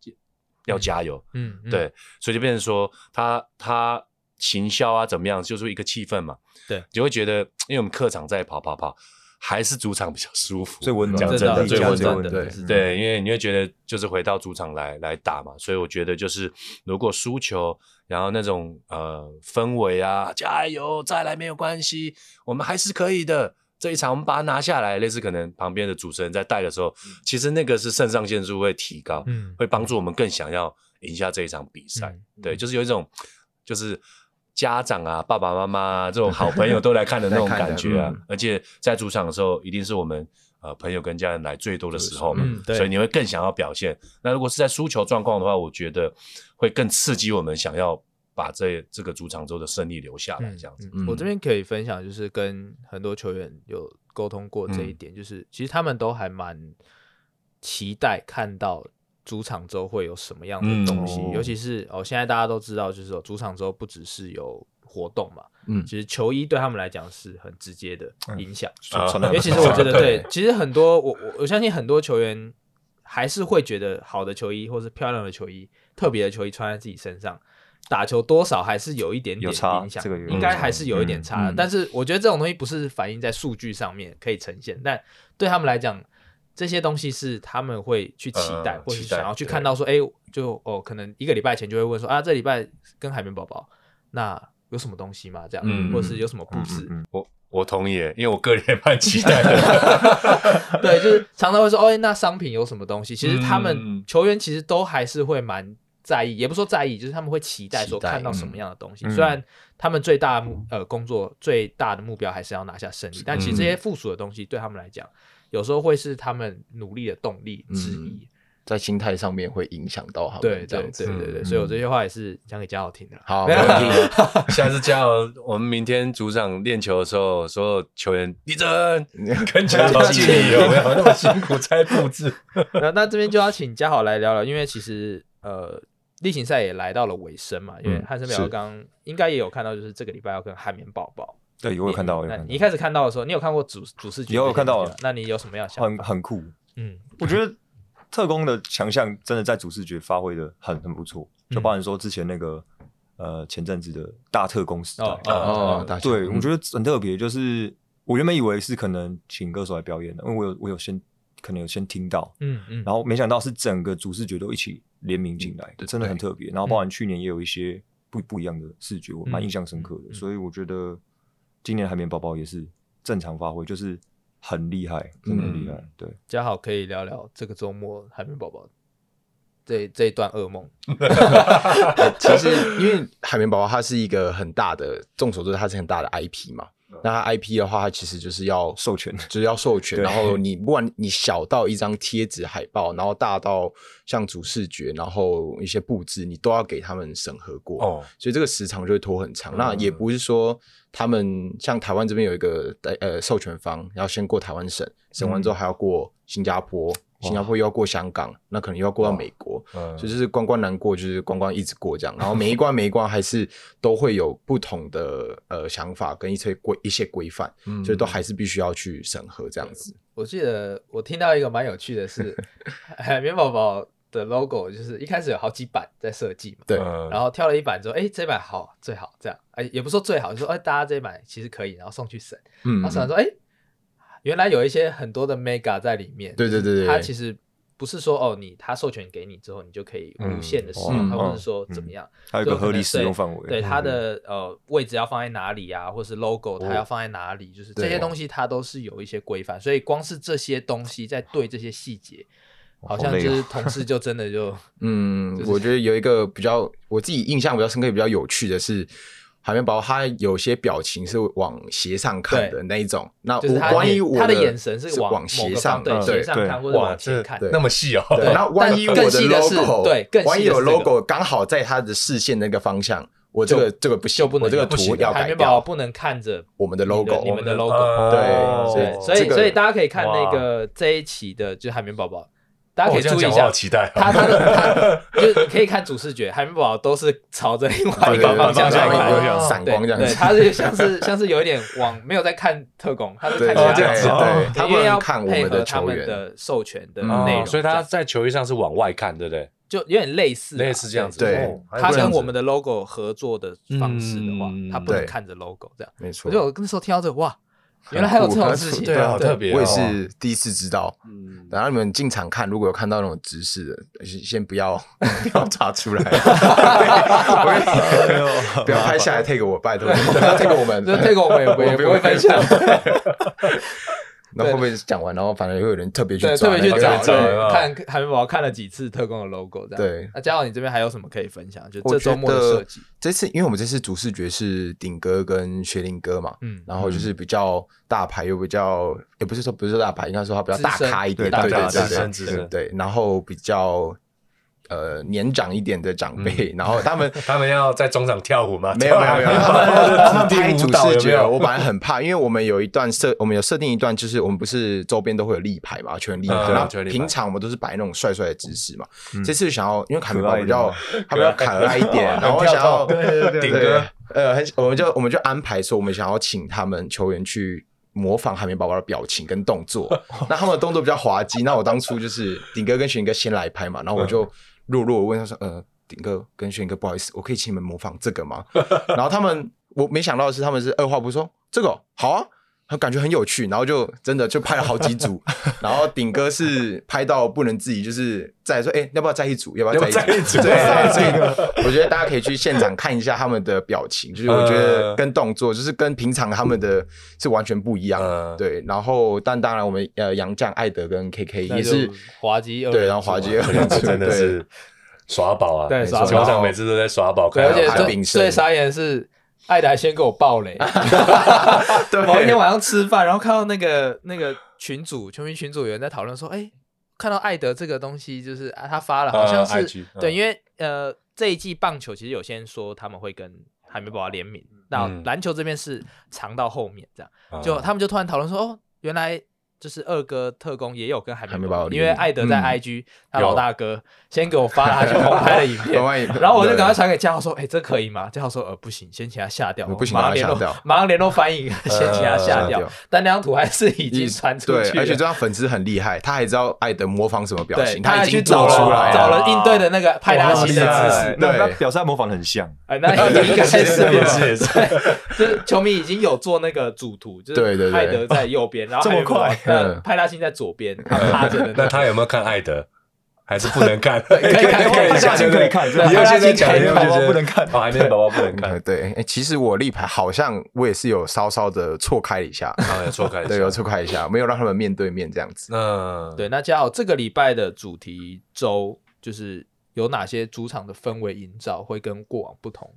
要加油，嗯，对，所以就变成说他他行销啊怎么样，就是一个气氛嘛，对，就会觉得因为我们客场在跑跑跑。还是主场比较舒服，最温暖，讲真的，最温暖的，对对，因为你会觉得就是回到主场来来打嘛，所以我觉得就是如果输球，然后那种呃氛围啊，加油，再来没有关系，我们还是可以的，这一场我们把它拿下来，类似可能旁边的主持人在带的时候，嗯、其实那个是肾上腺素会提高，嗯，会帮助我们更想要赢下这一场比赛，嗯、对，就是有一种就是。家长啊，爸爸妈妈啊，这种好朋友都来看的那种感 觉啊，嗯、而且在主场的时候，一定是我们呃朋友跟家人来最多的时候嘛，嗯、所以你会更想要表现。那如果是在输球状况的话，我觉得会更刺激我们想要把这这个主场周的胜利留下来，这样子。嗯嗯、我这边可以分享，就是跟很多球员有沟通过这一点，嗯、就是其实他们都还蛮期待看到。主场周会有什么样的东西？嗯、尤其是哦，现在大家都知道，就是说主场周不只是有活动嘛，嗯，其实球衣对他们来讲是很直接的影响。嗯、因为其实我觉得，对，其实很多我我我相信很多球员还是会觉得好的球衣或是漂亮的球衣、特别的球衣穿在自己身上打球，多少还是有一点点影响，这个应该还是有一点差的。嗯嗯、但是我觉得这种东西不是反映在数据上面可以呈现，但对他们来讲。这些东西是他们会去期待，呃、或者想要去看到说，哎，就哦，可能一个礼拜前就会问说，啊，这礼拜跟海绵宝宝那有什么东西吗？这样，嗯、或者是有什么布置？嗯嗯、我我同意，因为我个人也蛮期待的。对，就是常常会说，哦，那商品有什么东西？其实他们球员其实都还是会蛮在意，也不说在意，就是他们会期待说看到什么样的东西。嗯、虽然他们最大目呃工作最大的目标还是要拿下胜利，但其实这些附属的东西对他们来讲。有时候会是他们努力的动力之一，嗯、在心态上面会影响到他们。对对对对对，所以我这些话也是讲给嘉豪听的。好，没问题。下次嘉豪，我们明天主场练球的时候，所有球员立正，跟嘉豪敬礼，有没有那么辛苦在布置？那那这边就要请嘉豪来聊聊，因为其实呃例行赛也来到了尾声嘛，因为汉森表刚应该也有看到，就是这个礼拜要跟海绵宝宝。对，有看到。有看到你一开始看到的时候，你有看过主主视觉？有看到了。那你有什么样想？很很酷。嗯，我觉得特工的强项真的在主视觉发挥的很很不错。就包含说之前那个呃前阵子的大特工时代。哦哦，对，我觉得很特别。就是我原本以为是可能请歌手来表演的，因为我有我有先可能有先听到。嗯嗯。然后没想到是整个主视觉都一起联名进来，真的很特别。然后包含去年也有一些不不一样的视觉，我蛮印象深刻的。所以我觉得。今年海绵宝宝也是正常发挥，就是很厉害，真的很厉害。嗯、对，嘉豪可以聊聊这个周末海绵宝宝这这一段噩梦。其实，因为海绵宝宝它是一个很大的，众所周知，它是很大的 IP 嘛。那它 IP 的话，它其实就是要 授权，就是要授权。然后你不管你小到一张贴纸海报，然后大到像主视觉，然后一些布置，你都要给他们审核过。哦，所以这个时长就会拖很长。那也不是说他们像台湾这边有一个呃授权方，要先过台湾审，审完之后还要过新加坡。新加坡又要过香港，那可能又要过到美国，所以就是关关难过，就是关关一直过这样。然后每一关每一关还是都会有不同的呃想法跟一些规一些规范，所以都还是必须要去审核这样子。我记得我听到一个蛮有趣的是，海绵宝宝的 logo 就是一开始有好几版在设计嘛，对，然后挑了一版之后，哎，这版好最好这样，哎，也不说最好，就说哎，大家这一版其实可以，然后送去审，嗯，然后审完说哎。原来有一些很多的 mega 在里面，对对对对，它其实不是说哦，你它授权给你之后，你就可以无限的使用，它或者说怎么样，还有个合理使用范围，对它的呃位置要放在哪里啊，或是 logo 它要放在哪里，就是这些东西它都是有一些规范，所以光是这些东西在对这些细节，好像就是同事就真的就 嗯，我觉得有一个比较我自己印象比较深刻、比较有趣的是。海绵宝宝他有些表情是往斜上看的那一种，那我关于我他的眼神是往斜上，对斜上看或者往前看，那么细哦。对，那万一我的 logo，对，万一有 logo 刚好在他的视线那个方向，我这个这个不行，我这个图要改掉，不能看着我们的 logo，你们的 logo，对，所以所以大家可以看那个这一期的，就海绵宝宝。大家可以注意一下，期待他他的他就是可以看主视觉，海绵宝宝都是朝着另外一个方向在看，闪光这样子。对，他是像是像是有一点往没有在看特工，他是看其他对，他因为要看我们的他们的授权的内容，所以他在球衣上是往外看，对不对？就有点类似类似这样子。对，他跟我们的 logo 合作的方式的话，他不能看着 logo 这样。没错。我就那时候听到这哇。原来还有这种事情，对啊，好特别。我也是第一次知道。嗯，然后你们进场看，如果有看到那种直视的，先不要 不要查出来，不要拍下来 take 我，拜托，take 我们，take 我们也不会分享。那会不会讲完，然后反而会有人特别去对特别去找，看海绵宝宝看了几次特工的 logo，这样。对，那嘉豪，你这边还有什么可以分享？就这周末的设计，这次因为我们这次主视觉是顶哥跟学林哥嘛，嗯，然后就是比较大牌又比较，也不是说不是说大牌，应该说他比较大咖一点，对对对对对，然后比较。呃，年长一点的长辈，然后他们 他们要在中场跳舞吗？没有没 有没有，他们拍主视觉，我本来很怕，因为我们有一段设，我们有设定一段，就是我们不是周边都会有立牌嘛，全立牌，然后平常我们都是摆那种帅帅的姿势嘛。这次想要，因为海绵宝宝比较他比较可爱一点，然后想要对对对对，呃，很我们就我们就安排说，我们想要请他们球员去模仿海绵宝宝的表情跟动作，那他们的动作比较滑稽。那我当初就是顶哥跟玄哥先来拍嘛，然后我就。弱弱问他说：“呃，顶哥跟轩哥，不好意思，我可以请你们模仿这个吗？” 然后他们，我没想到的是，他们是二话不说，这个好啊，他感觉很有趣，然后就真的就拍了好几组。然后顶哥是拍到不能自己，就是再说，哎，要不要再一组？要不要再一组？对，这个我觉得大家可以去现场看一下他们的表情，就是我觉得跟动作，就是跟平常他们的是完全不一样。对，然后但当然我们呃杨绛艾德跟 KK 也是滑稽，对，然后滑稽真的是。耍宝啊！对，球场每次都在耍宝，而且最最傻眼的是，艾达先给我爆雷。某一天晚上吃饭，然后看到那个那个群主，球迷群主有人在讨论说：“哎，看到艾德这个东西，就是啊，他发了，好像是对，因为呃，这一季棒球其实有些人说他们会跟海绵宝宝联名，那篮球这边是藏到后面这样，就他们就突然讨论说：哦，原来。”就是二哥特工也有跟海绵宝宝，因为艾德在 IG，他老大哥先给我发了他去红拍的 影片，然后我就赶快传给嘉豪说：“哎，这可以吗？”嘉豪说：“呃，不行，先请他下掉，不行，马上联络，马上联络翻译，先请他下掉。”但那张图还是已经传出去，而且这张粉丝很厉害，他还知道艾德模仿什么表情，他已经找出来，找了应对的那个派大星的姿势，对，表示他模仿的很像。哎，那应该 是也是也是，就是球迷已经有做那个主图，就是艾德在右边，然后这么快，派大星在。左边，他趴着的。那他有没有看艾德？还是不能看？可以看，可以下就可以看。你要现在讲，海绵宝宝不能看。海绵宝宝不能看。对，哎，其实我立牌好像我也是有稍稍的错开一下，错开，对，有错开一下，没有让他们面对面这样子。嗯，对。那嘉豪这个礼拜的主题周就是有哪些主场的氛围营造会跟过往不同？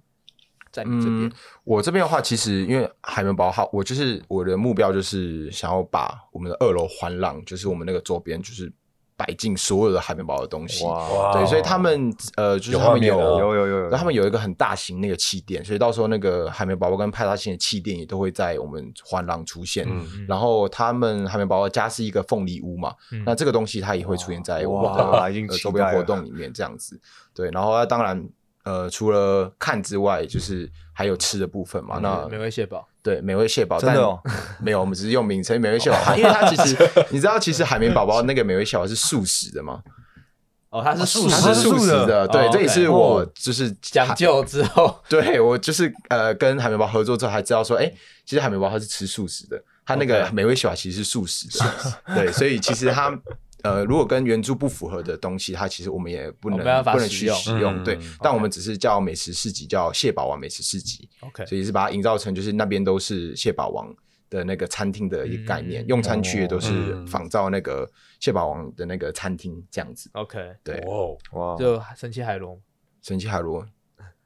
在你这边、嗯，我这边的话，其实因为海绵宝宝，我就是我的目标就是想要把我们的二楼环廊，就是我们那个周边，就是摆进所有的海绵宝宝的东西。哇！对，所以他们呃，就是他们有有有有，有，他们有一个很大型那个气垫，所以到时候那个海绵宝宝跟派大星的气垫也都会在我们环廊出现。嗯嗯。然后他们海绵宝宝家是一个凤梨屋嘛，嗯、那这个东西它也会出现在我们的周边活动里面，这样子。对，然后当然。呃，除了看之外，就是还有吃的部分嘛。那美味蟹堡，对，美味蟹堡，真的哦，没有，我们只是用名称美味蟹堡，因为它其实 你知道，其实海绵宝宝那个美味蟹堡是素食的吗？哦，它是素食，它是素食的，对，这也是 我就是讲究之后，对我就是呃跟海绵宝宝合作之后才知道说，哎，其实海绵宝宝它是吃素食的，它那个美味蟹堡其实是素食的，对，所以其实它。呃，如果跟原著不符合的东西，它其实我们也不能不能去使用。对，但我们只是叫美食市集，叫蟹堡王美食市集。OK，所以是把它营造成就是那边都是蟹堡王的那个餐厅的一个概念，用餐区也都是仿照那个蟹堡王的那个餐厅这样子。OK，对，哇，就神奇海螺，神奇海螺，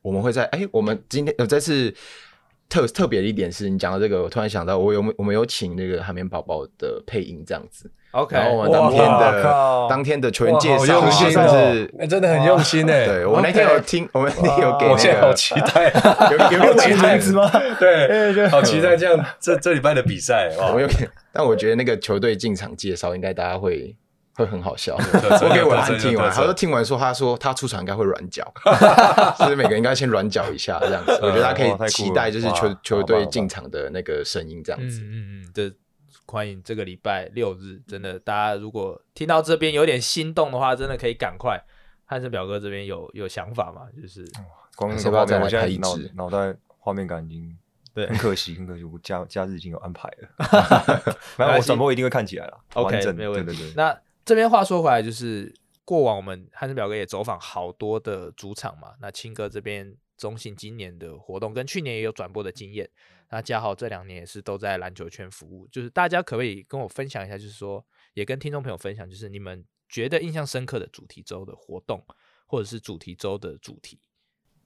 我们会在哎，我们今天呃这次。特特别的一点是你讲到这个，我突然想到，我有我们有请那个海绵宝宝的配音这样子，OK，然后我们当天的当天的球员介绍，用心是真的很用心诶。对我那天有听，我们那天有给，我现在好期待，有有期待吗？对，好期待这样这这礼拜的比赛。我有，但我觉得那个球队进场介绍，应该大家会。会很好笑，我给文翰听完，他说听完说，他说他出场应该会软脚，所以每个人应该先软脚一下这样子。我觉得他可以期待就是球球队进场的那个声音这样子。嗯嗯嗯，这欢迎这个礼拜六日，真的大家如果听到这边有点心动的话，真的可以赶快。汉森表哥这边有有想法嘛？就是光那个画面，我现在脑脑袋画面感已经 对，很可惜，很可惜，我假假日已经有安排了。反正我转播一定会看起来了。OK，没有问题。那这边话说回来，就是过往我们汉森表哥也走访好多的主场嘛。那青哥这边中信今年的活动跟去年也有转播的经验。那嘉豪这两年也是都在篮球圈服务，就是大家可不可以跟我分享一下，就是说也跟听众朋友分享，就是你们觉得印象深刻的主题周的活动，或者是主题周的主题？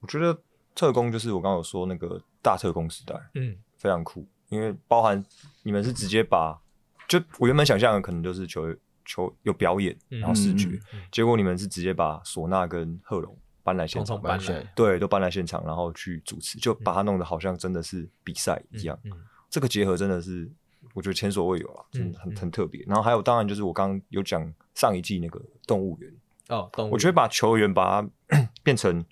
我觉得特工就是我刚刚有说那个大特工时代，嗯，非常酷，因为包含你们是直接把，就我原本想象的可能就是球。球有表演，然后视觉，嗯嗯嗯、结果你们是直接把唢呐跟贺龙搬来现场，搬来对，都搬来现场，然后去主持，就把它弄得好像真的是比赛一样。嗯嗯、这个结合真的是我觉得前所未有啊，真的很、嗯、很特别。然后还有，当然就是我刚刚有讲上一季那个动物园哦，动物，我觉得把球员把它 变成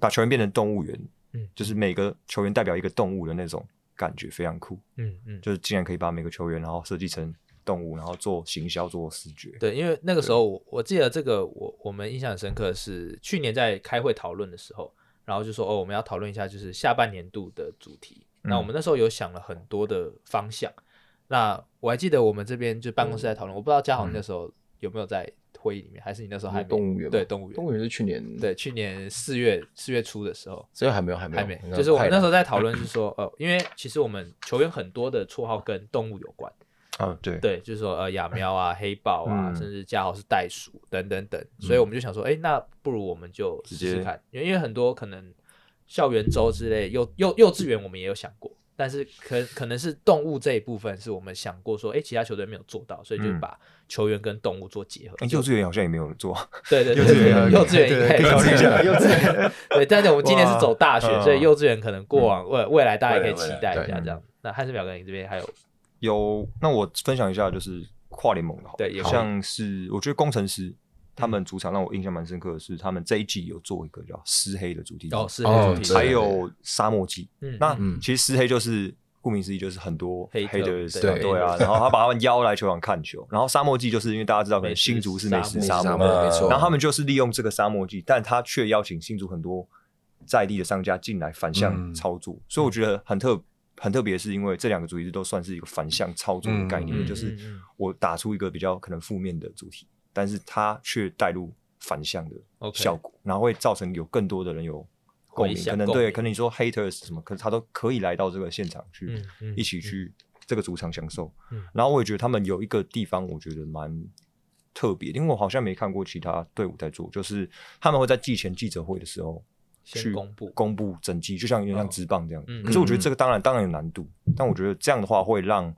把球员变成动物园，嗯，就是每个球员代表一个动物的那种感觉非常酷，嗯嗯，嗯就是竟然可以把每个球员然后设计成。动物，然后做行销，做视觉。对，因为那个时候我我记得这个，我我们印象很深刻是去年在开会讨论的时候，然后就说哦，我们要讨论一下就是下半年度的主题。嗯、那我们那时候有想了很多的方向。那我还记得我们这边就办公室在讨论，嗯、我不知道嘉豪那时候有没有在会议里面，还是你那时候还没动物园？对，动物园。动物园是去年，对，去年四月四月初的时候，所以还没有，还没有，还没。就是我们那时候在讨论，是说呃，因为其实我们球员很多的绰号跟动物有关。啊，对对，就是说呃，亚喵啊，黑豹啊，嗯、甚至加豪是袋鼠等等等，所以我们就想说，哎、嗯，那不如我们就试试看，因为因为很多可能校园周之类，幼幼幼稚园我们也有想过，但是可可能是动物这一部分是我们想过说，哎，其他球队没有做到，所以就把球员跟动物做结合。嗯、幼稚园好像也没有人做，对对对，幼稚园幼稚园应该也考虑一下，幼稚园对，但是我们今年是走大学，哇所以幼稚园可能过往未未来大家也可以期待一下这样。那汉斯表哥，你这边还有？有，那我分享一下，就是跨联盟的好，对，像是我觉得工程师他们主场让我印象蛮深刻的是，他们这一季有做一个叫湿黑的主题，哦，湿黑主题，还有沙漠季。那其实湿黑就是顾名思义，就是很多黑的对，对啊，然后他把他们邀来球场看球，然后沙漠季就是因为大家知道，可能新竹是美食沙漠，没错，然后他们就是利用这个沙漠季，但他却邀请新竹很多在地的商家进来反向操作，所以我觉得很特。很特别，是因为这两个主题都算是一个反向操作的概念，嗯、就是我打出一个比较可能负面的主题，嗯、但是它却带入反向的效果.然后会造成有更多的人有共鸣，可能对，可能你说 haters 什么，可是他都可以来到这个现场去，嗯、一起去这个主场享受。嗯、然后我也觉得他们有一个地方，我觉得蛮特别，因为我好像没看过其他队伍在做，就是他们会在季前记者会的时候。去公布。公布整季，就像有点像职棒这样。嗯、可是我觉得这个当然当然有难度，嗯、但我觉得这样的话会让，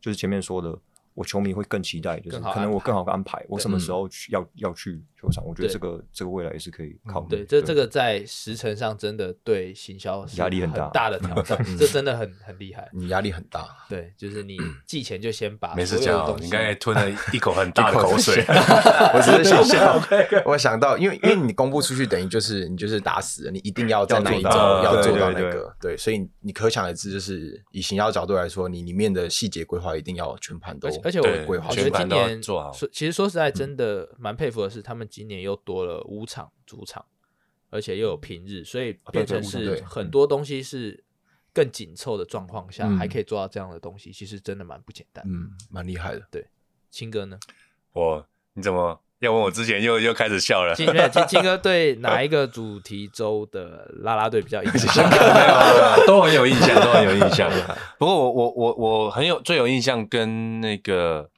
就是前面说的。我球迷会更期待，就是可能我更好的安排，我什么时候去要要去球场？我觉得这个这个未来也是可以考虑。对，这这个在时程上真的对行销压力很大的挑战，这真的很很厉害。你压力很大，对，就是你寄钱就先把没事讲，你刚才吞了一口很 大的口水，我只是想笑。我想到，因为因为你公布出去，等于就是你就是打死了，你一定要在哪一周要做到那个，对，所以你可想而知，就是以行销角度来说，你里面的细节规划一定要全盘都。而且我我觉得今年说，其实说实在，真的蛮佩服的是，他们今年又多了五场主场，而且又有平日，所以变成是很多东西是更紧凑的状况下，还可以做到这样的东西，其实真的蛮不简单，嗯，蛮厉害的。对，青哥呢？我你怎么要问我之前又又开始笑了？金金金哥对 哪一个主题周的啦啦队比较印象 都很有印象，都很有印象。不过我我我我很有最有印象，跟那个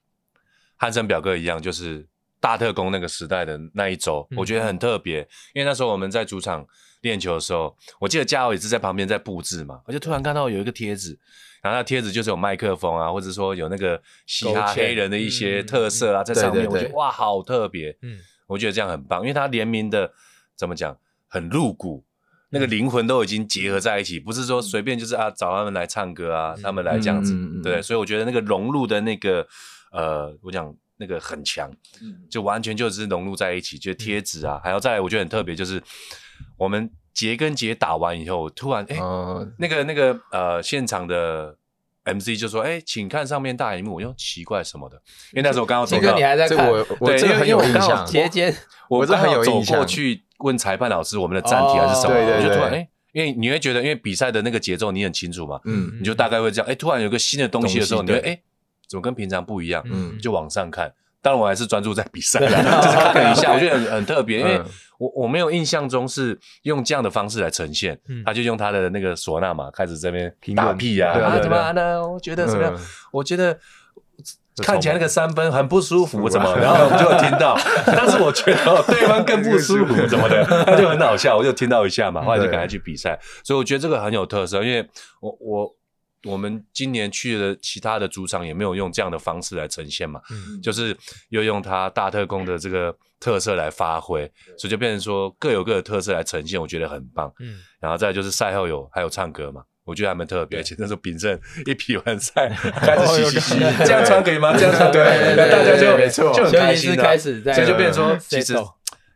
汉森表哥一样，就是大特工那个时代的那一周，我觉得很特别，因为那时候我们在主场练球的时候，我记得嘉豪也是在旁边在布置嘛，我就突然看到有一个贴纸。然后那贴纸就是有麦克风啊，或者说有那个嘻哈黑人的一些特色啊，在上面，我觉得哇，好特别。嗯，我觉得这样很棒，因为他联名的怎么讲，很入骨，那个灵魂都已经结合在一起，不是说随便就是啊找他们来唱歌啊，他们来这样子，对。所以我觉得那个融入的那个呃，我讲那个很强，就完全就是融入在一起。就贴纸啊，还有再来，我觉得很特别，就是我们。节跟节打完以后，突然哎、那个那个呃，现场的 MC 就说：“哎、欸，请看上面大荧幕。”我说：“奇怪什么的？”因为那时候我刚好走到，你还在看，我我这个很有印象。节节，我刚好走过去问裁判老师，我们的暂停还是什么？对对对，我就突然哎、欸，因为你会觉得，因为比赛的那个节奏你很清楚嘛，嗯，你就大概会这样。哎、欸，突然有个新的东西的时候，你会哎、欸，怎么跟平常不一样？嗯，就往上看。当然我还是专注在比赛，就是看一下，我觉得很很特别，因为我我没有印象中是用这样的方式来呈现，他就用他的那个唢呐嘛，开始这边打屁啊，啊怎么呢？我觉得怎么样？我觉得看起来那个三分很不舒服，怎么？然后我就听到，但是我觉得对方更不舒服，怎么的？他就很好笑，我就听到一下嘛，后来就赶快去比赛，所以我觉得这个很有特色，因为我我。我们今年去的其他的主场也没有用这样的方式来呈现嘛，嗯、就是又用他大特工的这个特色来发挥，所以就变成说各有各的特色来呈现，我觉得很棒。嗯，然后再就是赛后有还有唱歌嘛，我觉得还蛮特别。而且那时候秉胜一比完赛 开始嘻嘻嘻，这样穿可以吗？这样穿对，大家就没错，就很开心的开始，所以就变成说其实。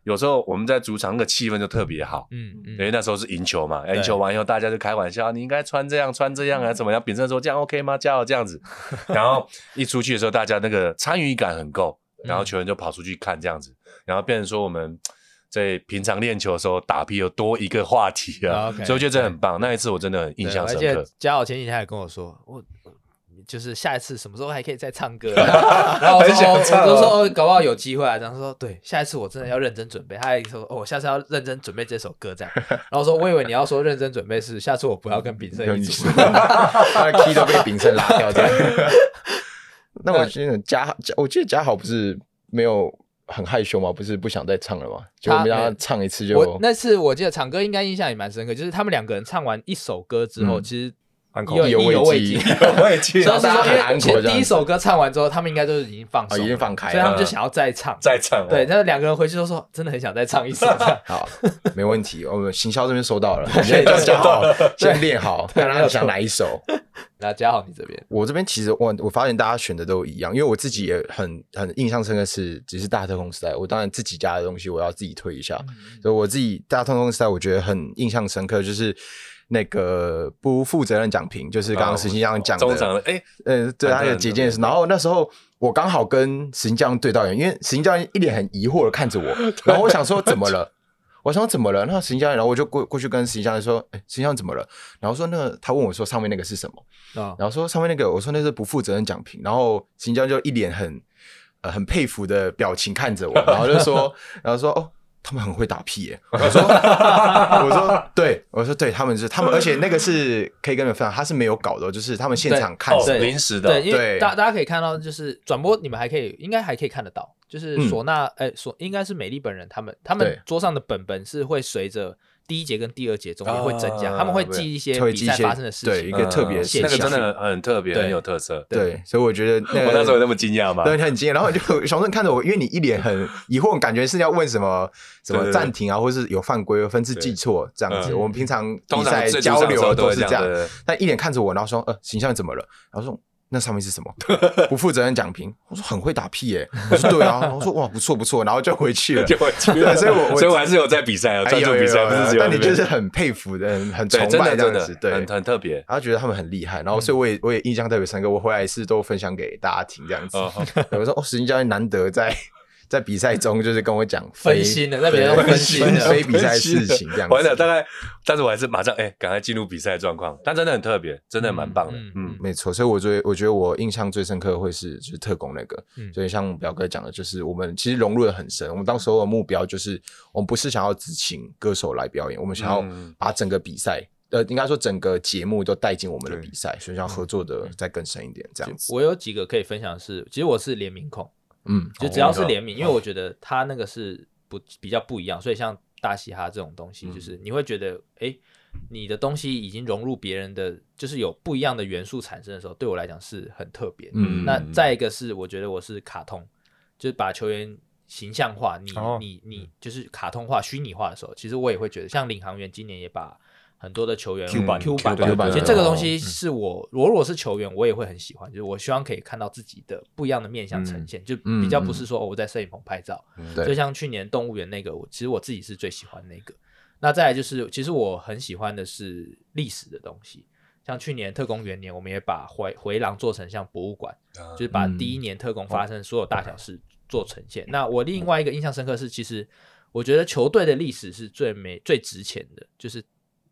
有时候我们在主场，那个气氛就特别好，嗯嗯，因为那时候是赢球嘛，赢球完以后大家就开玩笑，你应该穿这样穿这样啊，怎么样？秉胜说这样 OK 吗？加油这样子，然后一出去的时候，大家那个参与感很够，然后球员就跑出去看这样子，然后变成说我们在平常练球的时候打屁又多一个话题啊，所以我觉得这很棒。那一次我真的很印象深刻。嘉豪前几天还跟我说我。就是下一次什么时候还可以再唱歌？然后我说，我就说哦，搞不好有机会啊。然后说对，下一次我真的要认真准备。他还说哦，我下次要认真准备这首歌这样。然后说我以为你要说认真准备是下次我不要跟炳胜一起，他的 key 都被炳胜拉掉这样。那我记得嘉嘉，我记得嘉豪不是没有很害羞吗？不是不想再唱了吗？就我们让他唱一次就。我那次我记得唱歌应该印象也蛮深刻，就是他们两个人唱完一首歌之后，其实。意犹未尽，意犹未尽。所以说，因为第一首歌唱完之后，他们应该都是已经放手，已经放开了，所以他们就想要再唱，再唱。对，那两个人回去都说，真的很想再唱一首。好，没问题，我们行销这边收到了，先练好，先练好，看他想哪一首。那嘉豪，你这边，我这边其实我我发现大家选的都一样，因为我自己也很很印象深刻是，只是大特工时代，我当然自己家的东西我要自己推一下，所以我自己大特工时代，我觉得很印象深刻就是。那个不负责任讲评，就是刚刚石青将讲的，哎，呃，对，他有几件事。然后那时候我刚好跟石青将对到眼，因为石青将一脸很疑惑的看着我，然后我想说怎么了？我想说怎么了？那石青将，然后我就过过去跟石青将说，哎，石青将怎么了？然后说那个他问我说上面那个是什么？啊，然后说上面那个，我说那是不负责任讲评。然后石青将就一脸很呃很佩服的表情看着我，然后就说，然后说哦。他们很会打屁耶！我说，我说，对，我说对，他们是他们，而且那个是可以跟你们分享，他是没有搞的，就是他们现场看是临时的，对，因为大大家可以看到，就是转播，你们还可以，应该还可以看得到，就是唢呐，哎，唢应该是美丽本人，他们他们桌上的本本是会随着。第一节跟第二节中间会增加，他们会记一些比赛发生的事情，对一个特别那个真的很特别，很有特色。对，所以我觉得 我那时候有那么惊讶吗？对，很惊讶。然后就熊顺看着我，因为你一脸很疑惑，感觉是要问什么什么暂停啊，或是有犯规、分次记错这样子。我们平常比赛交流都是这样，但一脸看着我，然后说：“呃，形象怎么了？”然后说。那上面是什么？不负责任讲评。我说很会打屁耶。我说对啊。我说哇，不错不错。然后就回去了，就回去了。所以我所以我还是有在比赛啊，专注比赛，不是只有。但你就是很佩服的，很崇拜这样子，对，很很特别。然后觉得他们很厉害，然后所以我也我也印象特别深刻。我回来是都分享给大家听这样子。我说哦，石青教练难得在在比赛中就是跟我讲分心的，在比赛中分心的非比赛事情这样子。完了，大概，但是我还是马上哎，赶快进入比赛状况。但真的很特别，真的蛮棒的。嗯，没错。所以我觉得，我觉得我印象最深刻的会是就是特工那个。嗯，所以像表哥讲的，就是我们其实融入的很深。我们当时候的目标就是，我们不是想要只请歌手来表演，我们想要把整个比赛。呃，应该说整个节目都带进我们的比赛，所以要合作的再更深一点，这样子。我有几个可以分享的是，其实我是联名控，嗯，就只要是联名，因为我觉得他那个是不比较不一样，所以像大嘻哈这种东西，就是你会觉得，哎，你的东西已经融入别人的，就是有不一样的元素产生的时候，对我来讲是很特别。嗯，那再一个是，我觉得我是卡通，就是把球员形象化，你你你就是卡通化、虚拟化的时候，其实我也会觉得，像领航员今年也把。很多的球员 Q 版 Q 版，其实这个东西是我，我如果是球员，我也会很喜欢。就是我希望可以看到自己的不一样的面相呈现，就比较不是说我在摄影棚拍照。就像去年动物园那个，我其实我自己是最喜欢那个。那再来就是，其实我很喜欢的是历史的东西，像去年特工元年，我们也把回回廊做成像博物馆，就是把第一年特工发生所有大小事做呈现。那我另外一个印象深刻是，其实我觉得球队的历史是最美最值钱的，就是。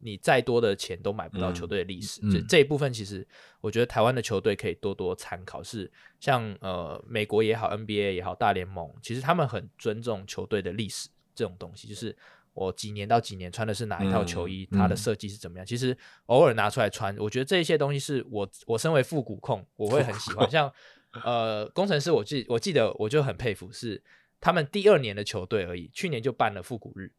你再多的钱都买不到球队的历史，就、嗯、这一部分，其实我觉得台湾的球队可以多多参考。是像呃美国也好，NBA 也好，大联盟，其实他们很尊重球队的历史这种东西。就是我几年到几年穿的是哪一套球衣，嗯、它的设计是怎么样。嗯、其实偶尔拿出来穿，我觉得这些东西是我我身为复古控，我会很喜欢。像呃工程师，我记我记得我就很佩服，是他们第二年的球队而已，去年就办了复古日，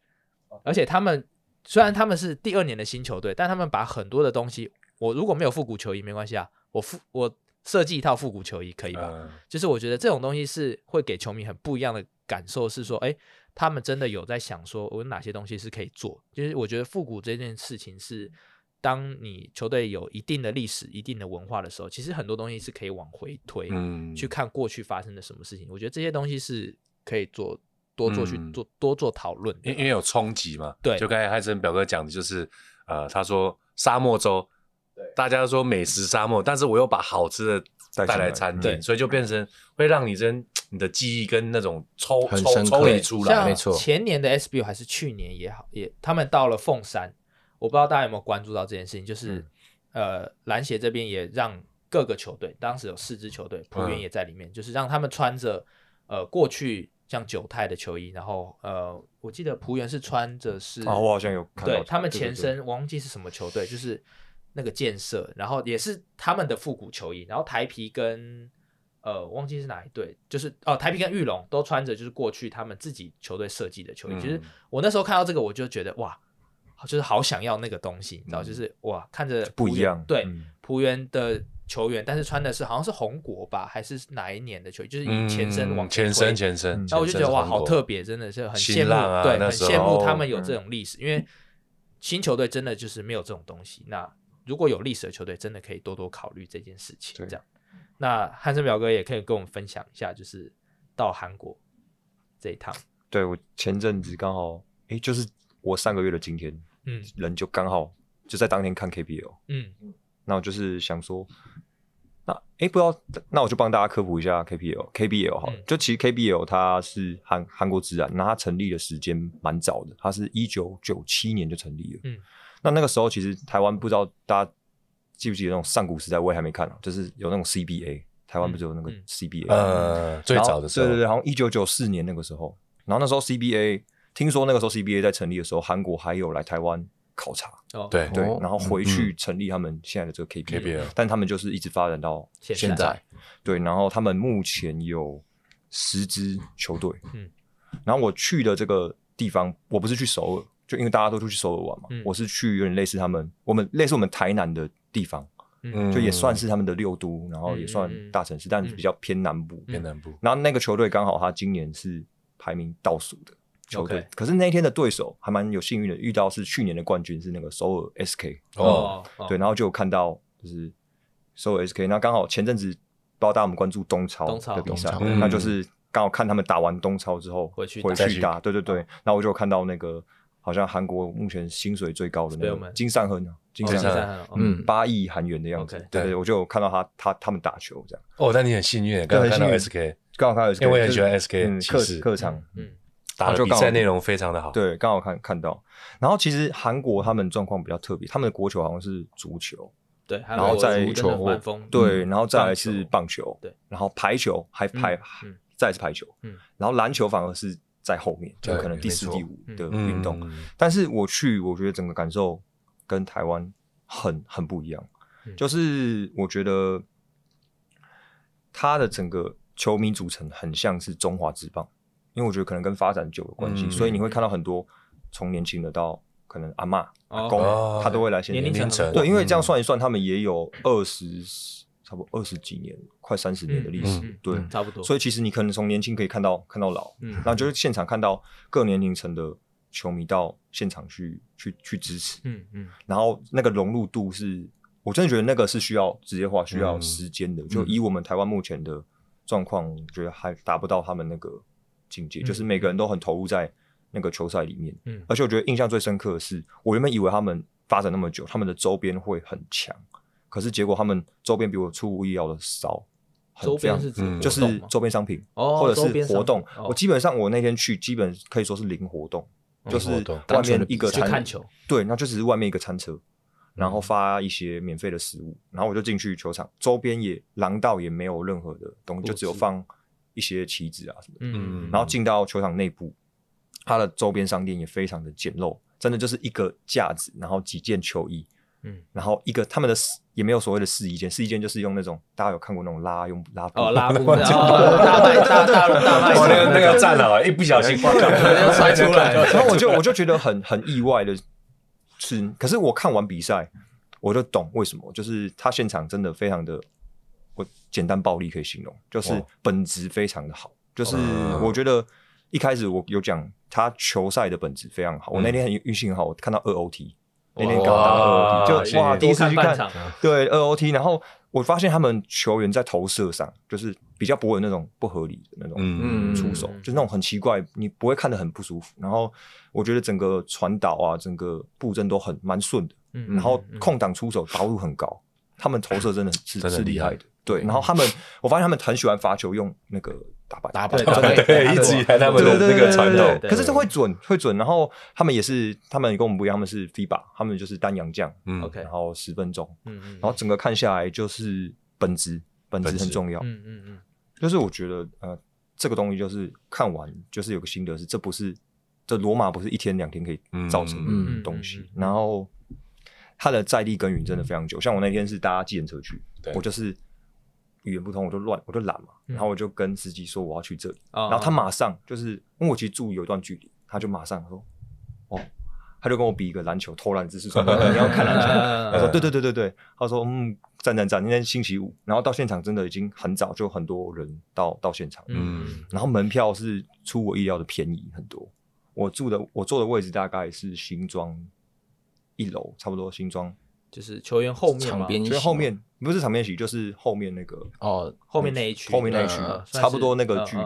而且他们。虽然他们是第二年的新球队，但他们把很多的东西，我如果没有复古球衣没关系啊，我复我设计一套复古球衣可以吧？嗯、就是我觉得这种东西是会给球迷很不一样的感受，是说，哎，他们真的有在想说，我有哪些东西是可以做？就是我觉得复古这件事情是，当你球队有一定的历史、一定的文化的时候，其实很多东西是可以往回推，嗯、去看过去发生的什么事情。我觉得这些东西是可以做。多做去做、嗯、多做讨论，因因为有冲击嘛。对，就刚才汉森表哥讲的，就是呃，他说沙漠州，对，大家都说美食沙漠，但是我又把好吃的带来餐厅，所以就变成会让你真你的记忆跟那种抽抽抽离出来。没错，前年的 SBU 还是去年也好，也他们到了凤山，我不知道大家有没有关注到这件事情，就是、嗯、呃篮协这边也让各个球队，当时有四支球队，浦原也在里面，嗯、就是让他们穿着呃过去。像九泰的球衣，然后呃，我记得璞园是穿着是，啊，我好像有看到，对他们前身，我忘记是什么球队，就是那个建设，然后也是他们的复古球衣，然后台皮跟呃，忘记是哪一队，就是哦，台皮跟玉龙都穿着就是过去他们自己球队设计的球衣，其实、嗯、我那时候看到这个，我就觉得哇，就是好想要那个东西，你知道，嗯、就是哇，看着不一样，对，璞园的。球员，但是穿的是好像是红国吧，还是哪一年的球衣？就是以前身往前前身前身。然后我就觉得哇，好特别，真的是很羡慕，啊、对，很羡慕他们有这种历史。嗯、因为新球队真的就是没有这种东西。那如果有历史的球队，真的可以多多考虑这件事情。这样，那汉森表哥也可以跟我们分享一下，就是到韩国这一趟。对，我前阵子刚好，哎，就是我上个月的今天，嗯，人就刚好就在当天看 KPL，嗯。那我就是想说，那哎，不知道，那我就帮大家科普一下 KPL，KBL 哈，嗯、就其实 KBL 它是韩韩国职篮，那它成立的时间蛮早的，它是一九九七年就成立了。嗯，那那个时候其实台湾不知道大家记不记得那种上古时代，我也还没看啊，就是有那种 CBA，台湾不是有那个 CBA？呃，最早的时候，对对对，好像一九九四年那个时候，然后那时候 CBA，听说那个时候 CBA 在成立的时候，韩国还有来台湾。考察，对对，然后回去成立他们现在的这个 KPL，但他们就是一直发展到现在，对，然后他们目前有十支球队，嗯，然后我去的这个地方，我不是去首尔，就因为大家都出去首尔玩嘛，我是去有点类似他们，我们类似我们台南的地方，嗯，就也算是他们的六都，然后也算大城市，但是比较偏南部，偏南部，然后那个球队刚好他今年是排名倒数的。球队，可是那一天的对手还蛮有幸运的，遇到是去年的冠军是那个首尔 SK 哦，对，然后就有看到就是首尔 SK，那刚好前阵子不知道大家有没有关注东超的比赛，那就是刚好看他们打完东超之后回去回去打，对对对，那我就看到那个好像韩国目前薪水最高的那个金善亨金善亨，嗯，八亿韩元的样子。对。对，我就看到他他他们打球这样。哦，但你很幸运，刚好看到 SK，刚好看到 SK，因为我也很喜欢 SK，客客场，嗯，打的比赛内容非常的好。对，刚好看看到。然后其实韩国他们状况比较特别，他们的国球好像是足球。对，然后再球，对，然后再来是棒球，对，然后排球还排，再是排球，嗯，然后篮球反而是在后面，就可能第四、第五的运动。但是我去，我觉得整个感受跟台湾很很不一样，就是我觉得他的整个球迷组成很像是中华之棒，因为我觉得可能跟发展久有关系，所以你会看到很多从年轻的到。可能阿嬷、阿公，他都会来现场。对，因为这样算一算，他们也有二十，差不多二十几年，快三十年的历史。对，差不多。所以其实你可能从年轻可以看到看到老，嗯，然后就是现场看到各年龄层的球迷到现场去去去支持，嗯嗯。然后那个融入度是，我真的觉得那个是需要职业化、需要时间的。就以我们台湾目前的状况，我觉得还达不到他们那个境界，就是每个人都很投入在。那个球赛里面，嗯，而且我觉得印象最深刻的是，我原本以为他们发展那么久，他们的周边会很强，可是结果他们周边比我出乎意料的少。周边是指就是周边商品，或者是活动。我基本上我那天去，基本可以说是零活动，就是外面一个餐球，对，那就只是外面一个餐车，然后发一些免费的食物，然后我就进去球场，周边也廊道也没有任何的东西，就只有放一些旗子啊什么的，嗯，然后进到球场内部。它的周边商店也非常的简陋，真的就是一个架子，然后几件球衣，嗯，然后一个他们的也没有所谓的试衣间，试衣间就是用那种大家有看过那种拉用拉布哦拉布，大卖大大大卖，那个那个站了，一不小心就摔出来，然后我就我就觉得很很意外的是，可是我看完比赛我就懂为什么，就是他现场真的非常的，我简单暴力可以形容，就是本质非常的好，就是我觉得。一开始我有讲他球赛的本质非常好，我那天很运气很好，我看到二 OT，那天刚打二 OT，就哇第一次去看，对二 OT，然后我发现他们球员在投射上就是比较不会有那种不合理的那种出手，就是那种很奇怪，你不会看得很不舒服。然后我觉得整个传导啊，整个布阵都很蛮顺的，然后空档出手把握度很高，他们投射真的是是厉害的。对，然后他们我发现他们很喜欢罚球用那个。打板。打板，对，一直以来他们的那个传统，可是这会准会准。然后他们也是，他们跟我们不一样，他们是 FIBA，他们就是单阳将嗯，OK，然后十分钟，嗯嗯，然后整个看下来就是本质，本质很重要，嗯嗯嗯，就是我觉得呃，这个东西就是看完就是有个心得是，这不是这罗马不是一天两天可以造成的东西，然后他的在地耕耘真的非常久，像我那天是搭计程车去，我就是。语言不通，我就乱，我就懒嘛。然后我就跟司机说我要去这里，然后他马上就是，因为我其实住有一段距离，他就马上说，哦，他就跟我比一个篮球投篮姿势，说 你要看篮球。他说对对对对对，他说嗯，赞赞赞，今天星期五，然后到现场真的已经很早，就很多人到到现场，嗯，然后门票是出我意料的便宜很多。我住的我坐的位置大概是新庄一楼，差不多新庄。就是球员后面，场边，就后面不是场边席，就是后面那个哦，后面那一区，后面那一区，差不多那个距离，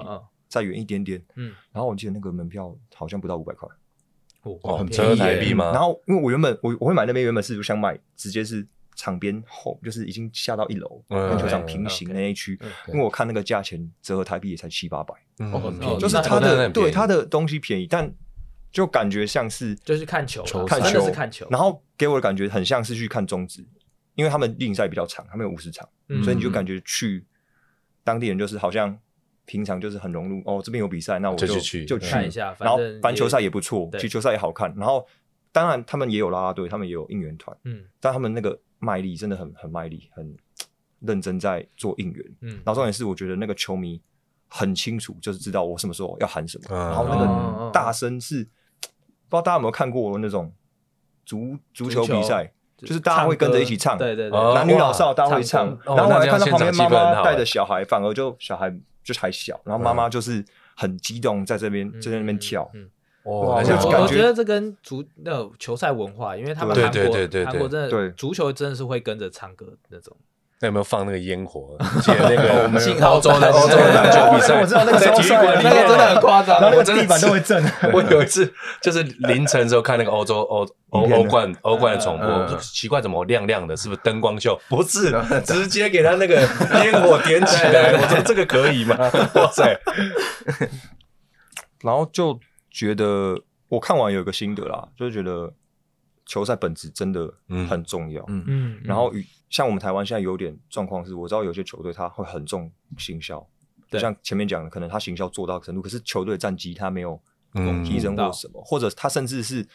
再远一点点。嗯，然后我记得那个门票好像不到五百块，哦，很便宜台币吗？然后因为我原本我我会买那边原本是想买直接是场边后，就是已经下到一楼跟球场平行那一区，因为我看那个价钱折合台币也才七八百，哦，很便宜，就是它的对它的东西便宜，但。就感觉像是就是看球，看球。是看球，然后给我的感觉很像是去看中职，因为他们例行赛比较长，他们有五十场，所以你就感觉去当地人就是好像平常就是很融入哦，这边有比赛，那我就去就去看一下，然后篮球赛也不错，其实球赛也好看，然后当然他们也有啦啦队，他们也有应援团，嗯，但他们那个卖力真的很很卖力，很认真在做应援，嗯，然后重点是我觉得那个球迷很清楚，就是知道我什么时候要喊什么，然后那个大声是。不知道大家有没有看过那种足足球比赛，就是大家会跟着一起唱，对对对，男女老少大家会唱，然后我还看到旁边妈妈带着小孩，反而就小孩就还小，然后妈妈就是很激动在这边就在那边跳，哇，我觉得这跟足那球赛文化，因为他们韩国韩国真的足球真的是会跟着唱歌那种，那有没有放那个烟火？记得那个 我们欧洲的欧洲的篮球比赛，我知道那个体育馆里面真的很夸张，然后那个地板都会震。我有一次就是凌晨的时候看那个欧洲欧欧欧冠欧冠的重播，奇怪怎么亮亮的？是不是灯光秀？不是，直接给他那个烟火点起来。我说这个可以吗？哇塞！然后就觉得我看完有一个心得啦，就是觉得球赛本质真的很重要。嗯嗯，然后与像我们台湾现在有点状况是，我知道有些球队他会很重行销，就像前面讲的，可能他行销做到程度，可是球队战绩他没有提升或什么，或者他甚至是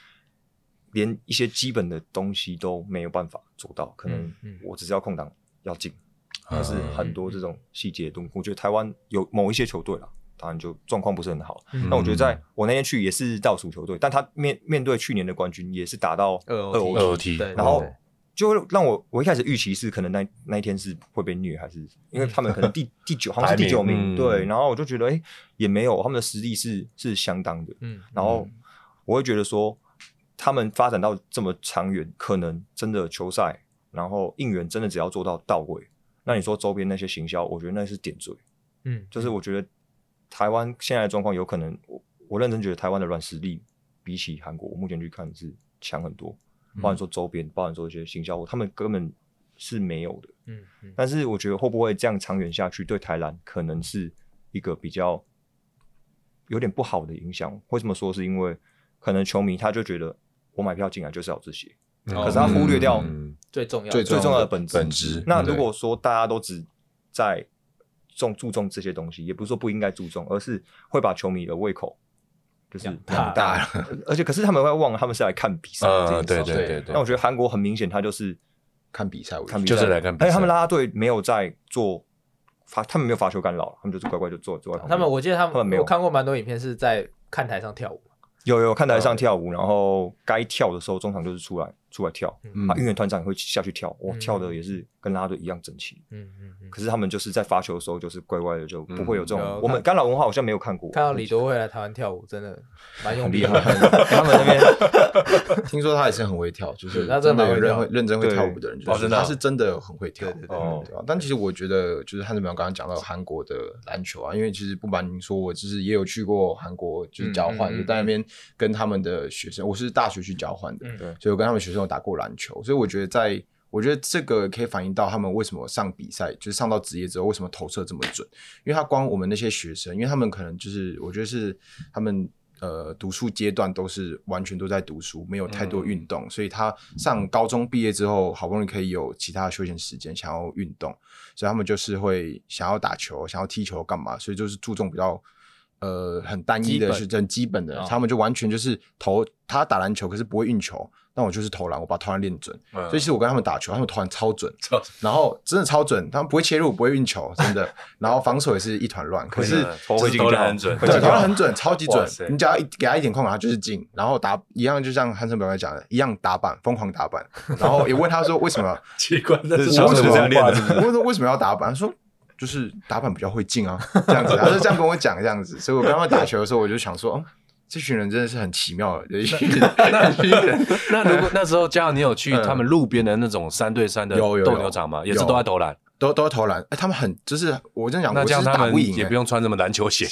连一些基本的东西都没有办法做到。可能我只是要空档要进，但是很多这种细节的东西，我觉得台湾有某一些球队啦，当然就状况不是很好。那我觉得在我那天去也是倒数球队，但他面面对去年的冠军也是打到二 OT，然后。就会让我我一开始预期是可能那那一天是会被虐，还是因为他们可能第 第九好像是第九名，对，然后我就觉得哎、欸、也没有，他们的实力是是相当的，嗯，然后我会觉得说他们发展到这么长远，可能真的球赛，然后应援真的只要做到到位，那你说周边那些行销，我觉得那是点缀，嗯，就是我觉得台湾现在的状况有可能，我我认真觉得台湾的软实力比起韩国，我目前去看是强很多。包含说周边，包含说一些行销，他们根本是没有的。嗯嗯。但是我觉得会不会这样长远下去，对台篮可能是一个比较有点不好的影响。为什么说？是因为可能球迷他就觉得我买票进来就是要这些，可是他忽略掉最重要、最最重要的本本质。那如果说大家都只在重注重这些东西，也不是说不应该注重，而是会把球迷的胃口。就是很大了，而且可是他们会忘了他们是来看比赛。嗯，对对对对。那我觉得韩国很明显，他就是看比赛，看比赛就是来看比赛。而且他们啦啦队没有在做罚，他们没有罚球干扰，他们就是乖乖就坐坐在。他们我记得他们，他们没有我看过蛮多影片，是在看台上跳舞。有有看台上跳舞，然后该跳的时候，中场就是出来出来跳。嗯啊，应援团长也会下去跳，我跳的也是跟啦啦队一样整齐。嗯嗯。可是他们就是在发球的时候，就是乖乖的，就不会有这种我们干扰文化，好像没有看过。看到李多慧来台湾跳舞，真的蛮用力的。他们那边听说他也是很会跳，就是 真的有认会认真会跳舞的人，就是他是真的很会跳。对对对。但其实我觉得，就是汉志淼刚刚讲到韩国的篮球啊，因为其实不瞒您说，我就是也有去过韩国，就是交换，就在那边。跟他们的学生，我是大学去交换的，对，所以我跟他们学生有打过篮球，所以我觉得在，我觉得这个可以反映到他们为什么上比赛，就是上到职业之后为什么投射这么准，因为他光我们那些学生，因为他们可能就是我觉得是他们呃读书阶段都是完全都在读书，没有太多运动，所以他上高中毕业之后，好不容易可以有其他的休闲时间，想要运动，所以他们就是会想要打球，想要踢球干嘛，所以就是注重比较。呃，很单一的是很基本的，他们就完全就是投他打篮球，可是不会运球，那我就是投篮，我把投篮练准。所以其实我跟他们打球，他们投篮超准，然后真的超准，他们不会切入，不会运球，真的。然后防守也是一团乱，可是投篮很准，对，投篮很准，超级准。你只要一给他一点空档，他就是进。然后打一样，就像汉森表哥讲的，一样打板，疯狂打板。然后也问他说为什么？奇怪，这是为什么练的？我问说为什么要打板？他说。就是打板比较会进啊，这样子，他是这样跟我讲这样子，所以我刚刚打球的时候，我就想说，哦，这群人真的是很奇妙的 一群人。那如果那时候加上你有去他们路边的那种三对三的斗牛场吗？也是都在投篮。都都投篮，哎，他们很就是我这样讲，那这样他们也不用穿什么篮球鞋，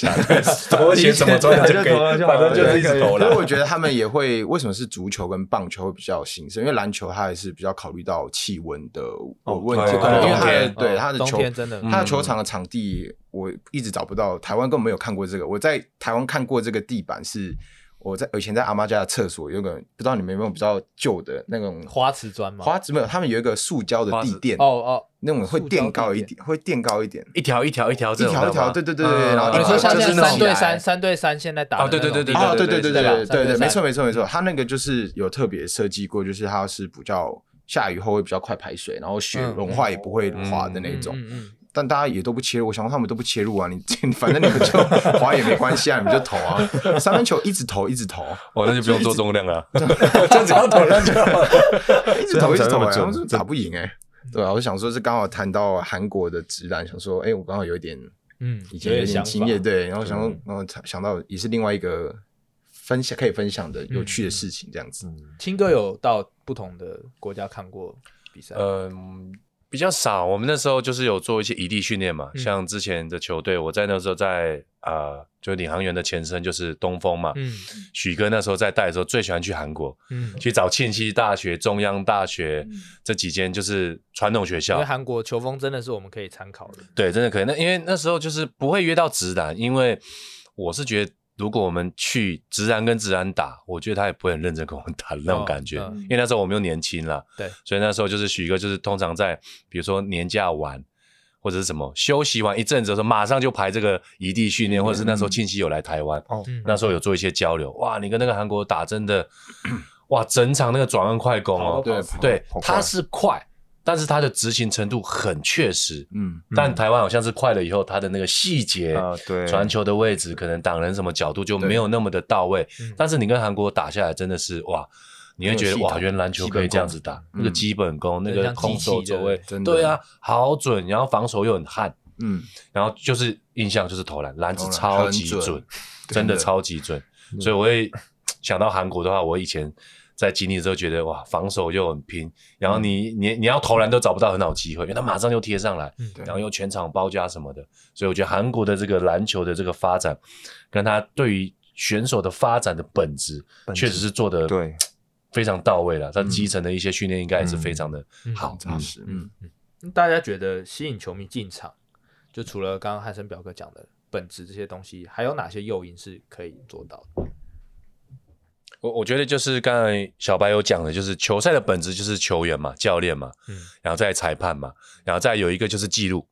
拖鞋怎么穿就可以，反正就是一直投篮。所以我觉得他们也会，为什么是足球跟棒球会比较兴盛？因为篮球它还是比较考虑到气温的问题，因为它的对它的球真的，它的球场的场地我一直找不到，台湾根本没有看过这个。我在台湾看过这个地板是。我在以前在阿妈家的厕所，有个不知道你们有没有比较旧的那种花瓷砖嘛？花瓷没有，他们有一个塑胶的地垫，哦哦，那种会垫高一点，会垫高一点，一条一条一条一条一条，对对对对对，然后你说现在三对三，三对三现在打啊，对对对，啊对对对对对对，没错没错没错，他那个就是有特别设计过，就是它是比较下雨后会比较快排水，然后雪融化也不会滑的那种。但大家也都不切入，我想说他们都不切入啊！你 反正你们就滑也没关系啊，你们就投啊！三分球一直投，一直投，哦，那就不用做重量了，就只要投篮就好了，一直投一直投，然后就打不赢哎，对啊，我想说是刚好谈到韩国的直男，想说哎，我刚好有一点嗯，以前有点经验对，然后想说，然后想到也是另外一个分享可以分享的有趣的事情，这样子。青哥有到不同的国家看过比赛？嗯。比较少，我们那时候就是有做一些异地训练嘛，嗯、像之前的球队，我在那时候在啊、呃，就领航员的前身就是东风嘛，嗯，许哥那时候在带的时候最喜欢去韩国，嗯，去找庆熙大学、中央大学、嗯、这几间就是传统学校，因为韩国球风真的是我们可以参考的，对，真的可以。那因为那时候就是不会约到直男，因为我是觉得。如果我们去直男跟直男打，我觉得他也不会很认真跟我们打的那种感觉，哦嗯、因为那时候我们又年轻了，对，所以那时候就是许哥，就是通常在比如说年假完或者是什么休息完一阵子的时候，马上就排这个移地训练，嗯、或者是那时候庆熙有来台湾，哦、嗯，那时候有做一些交流，哇，你跟那个韩国打真的，哇，整场那个转弯快攻哦，对对，他是快。但是他的执行程度很确实，嗯，但台湾好像是快了以后，他的那个细节，啊，对，传球的位置，可能挡人什么角度就没有那么的到位。但是你跟韩国打下来，真的是哇，你会觉得哇，原来篮球可以这样子打，那个基本功，那个空手走位，对啊，好准，然后防守又很悍，嗯，然后就是印象就是投篮，篮子超级准，真的超级准，所以我会想到韩国的话，我以前。在经历之后，觉得哇，防守又很拼，然后你你你要投篮都找不到很好机会，因为他马上就贴上来，然后又全场包夹什么的，所以我觉得韩国的这个篮球的这个发展，跟他对于选手的发展的本质，确实是做的对。非常到位了。他基层的一些训练应该也是非常的好。扎实。嗯嗯，大家觉得吸引球迷进场，就除了刚刚汉森表哥讲的本质这些东西，还有哪些诱因是可以做到的？我我觉得就是刚才小白有讲的，就是球赛的本质就是球员嘛、教练嘛，嗯，然后再裁判嘛，然后再有一个就是记录。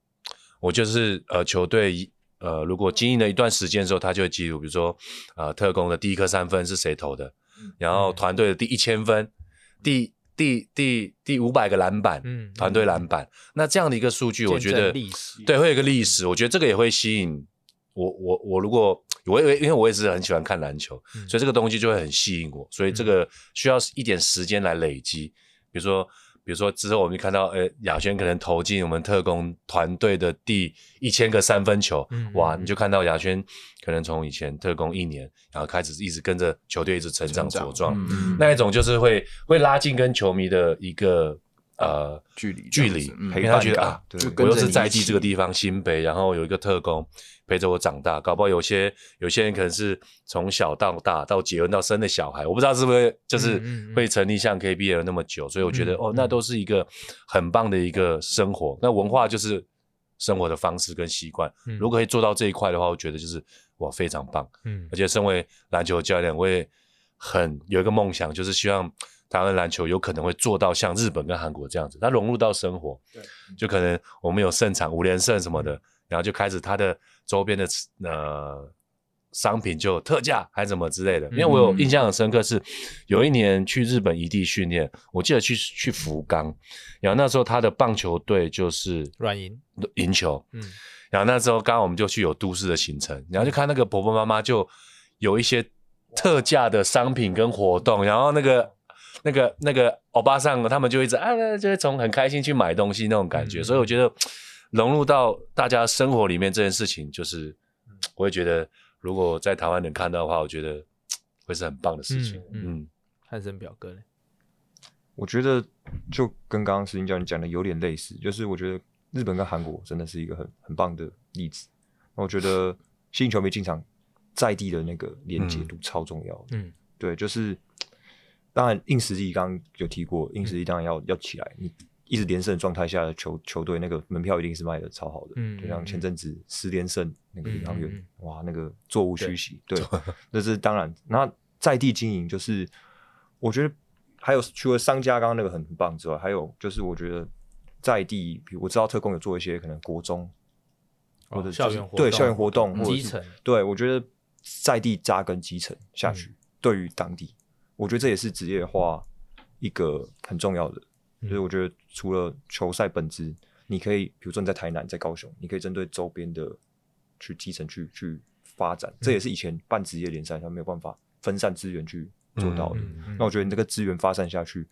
我就是呃球队呃如果经营了一段时间之后，他就会记录，比如说呃特工的第一颗三分是谁投的，然后团队的第一千分、第第第第五百个篮板，嗯，团队篮板，那这样的一个数据，我觉得对会有一个历史，我觉得这个也会吸引。我我我如果我因为因为我也是很喜欢看篮球，嗯、所以这个东西就会很吸引我，所以这个需要一点时间来累积。嗯、比如说，比如说之后我们就看到，呃，亚轩可能投进我们特工团队的第一千个三分球，嗯、哇，你就看到亚轩可能从以前特工一年，然后开始一直跟着球队一直成长茁壮，嗯、那一种就是会会拉近跟球迷的一个。呃，距离距离，陪他觉得啊，我又是在地这个地方新北，然后有一个特攻陪着我长大，搞不好有些有些人可能是从小到大到结婚到生的小孩，我不知道是不是就是会成立像 KBL 那么久，所以我觉得哦，那都是一个很棒的一个生活。那文化就是生活的方式跟习惯，如果可以做到这一块的话，我觉得就是哇非常棒。嗯，而且身为篮球教练，我也很有一个梦想，就是希望。台湾篮球有可能会做到像日本跟韩国这样子，它融入到生活，对，就可能我们有胜场五连胜什么的，然后就开始它的周边的呃商品就有特价还是什么之类的。因为我有印象很深刻，是有一年去日本移地训练，我记得去去福冈，然后那时候他的棒球队就是软银。银球，嗯，然后那时候刚刚我们就去有都市的行程，然后就看那个婆婆妈妈就有一些特价的商品跟活动，然后那个。那个那个欧巴桑，他们就一直啊，就是从很开心去买东西那种感觉，嗯、所以我觉得融入到大家生活里面这件事情，就是我会觉得，如果在台湾能看到的话，我觉得会是很棒的事情。嗯，汉声、嗯、表哥呢？我觉得就跟刚刚石英教练讲的有点类似，就是我觉得日本跟韩国真的是一个很很棒的例子。我觉得吸引球迷进场，在地的那个连接度超重要。嗯，对，就是。当然，硬实力刚刚有提过，硬实力当然要要起来。你一直连胜状态下的球球队，那个门票一定是卖的超好的。嗯，就像前阵子十连胜那个领航员，哇，那个座无虚席。对，这是当然。那在地经营，就是我觉得还有除了商家刚刚那个很棒之外，还有就是我觉得在地，比如我知道特工有做一些可能国中或者校园对校园活动基层，对我觉得在地扎根基层下去，对于当地。我觉得这也是职业化一个很重要的，所以我觉得除了球赛本质，你可以比如说你在台南、在高雄，你可以针对周边的去基层去去发展，这也是以前办职业联赛他没有办法分散资源去做到的。那我觉得你这个资源发散下去，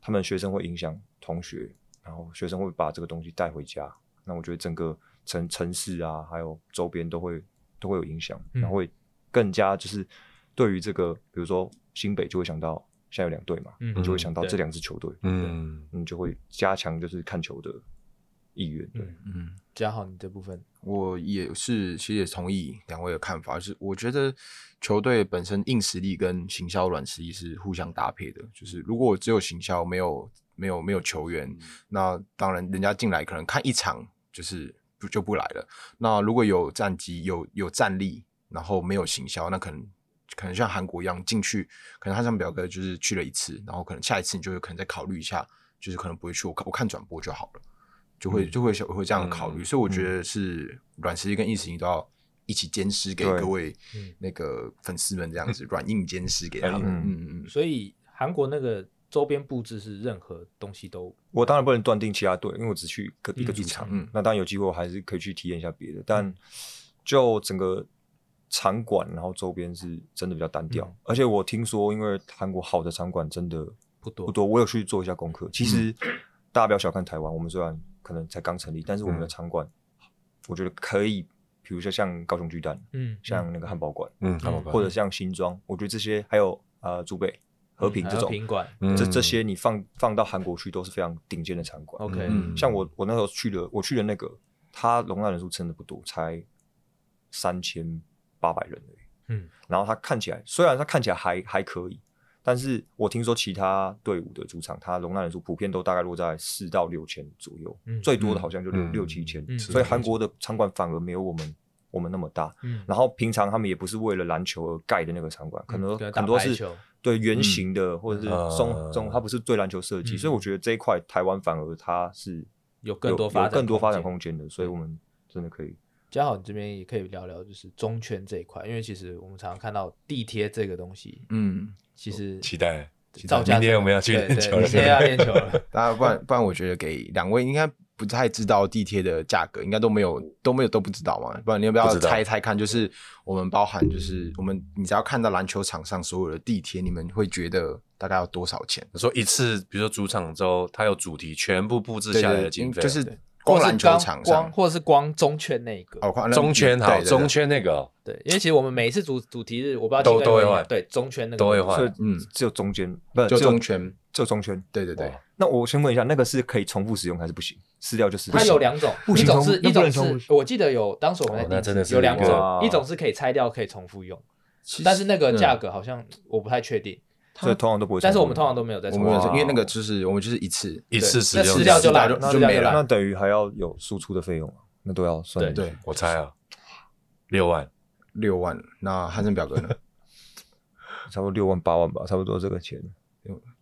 他们学生会影响同学，然后学生会把这个东西带回家，那我觉得整个城城市啊，还有周边都会都会有影响，然后会更加就是对于这个比如说。新北就会想到现在有两队嘛，嗯、你就会想到这两支球队，嗯，你就会加强就是看球的意愿。对。嗯，加好，你这部分。我也是，其实也同意两位的看法，就是我觉得球队本身硬实力跟行销软实力是互相搭配的。就是如果我只有行销，没有没有没有球员，嗯、那当然人家进来可能看一场就是不就不来了。那如果有战绩、有有战力，然后没有行销，那可能可能像韩国一样进去，可能他像表哥就是去了一次，然后可能下一次你就有可能再考虑一下，就是可能不会去，我看我看转播就好了。就会就会会这样考虑，嗯、所以我觉得是软实力跟硬实力都要一起兼施给各位那个粉丝们这样子，软硬兼施给他们。嗯嗯嗯。所以韩国那个周边布置是任何东西都，我当然不能断定其他队，因为我只去一个主场。嗯，嗯那当然有机会我还是可以去体验一下别的，但就整个场馆，然后周边是真的比较单调。嗯、而且我听说，因为韩国好的场馆真的不多。不多，我有去做一下功课。其实大家不要小看台湾，我们虽然。可能才刚成立，但是我们的场馆，我觉得可以，比如说像高雄巨蛋，嗯，像那个汉堡馆，嗯，或者像新庄，我觉得这些还有呃竹北和平这种馆，这这些你放放到韩国去都是非常顶尖的场馆。OK，像我我那时候去的，我去的那个，它容纳人数真的不多，才三千八百人而已。嗯，然后它看起来，虽然它看起来还还可以。但是我听说其他队伍的主场，它容纳人数普遍都大概落在四到六千左右，嗯、最多的好像就六、嗯、六七千。嗯、所以韩国的场馆反而没有我们我们那么大。嗯、然后平常他们也不是为了篮球而盖的那个场馆，可能很多是对圆形的，嗯、或者是松这种，它不是对篮球设计。嗯、所以我觉得这一块台湾反而它是有更多发展更多发展空间的，所以我们真的可以。嘉豪，你这边也可以聊聊，就是中圈这一块，因为其实我们常常看到地贴这个东西，嗯，其实期待，明天我们 要去练球了，明天要练球了。大家不然不然，我觉得给两位应该不太知道地贴的价格，应该都没有都没有都不知道嘛。不然你要不要猜一猜看？就是我们包含，就是我们你只要看到篮球场上所有的地贴，你们会觉得大概要多少钱？说一次，比如说主场周，它有主题，全部布置下来的经费就是。光篮球场上，或者是光中圈那个。哦，中圈好，中圈那个。对，因为其实我们每一次主主题日，我不知道都都会换，对中圈那个都会换，嗯，只有中间不就中圈，就中圈，对对对。那我先问一下，那个是可以重复使用还是不行？撕掉就撕掉。它有两种，一种是一种是，我记得有当时我们在定有两种，一种是可以拆掉可以重复用，但是那个价格好像我不太确定。所以通常都不会，但是我们通常都没有在充，因为那个就是我们就是一次一次使用，撕掉就烂，就没了。那等于还要有输出的费用，那都要算。对，我猜啊，六万，六万。那汉森表哥呢？差不多六万八万吧，差不多这个钱。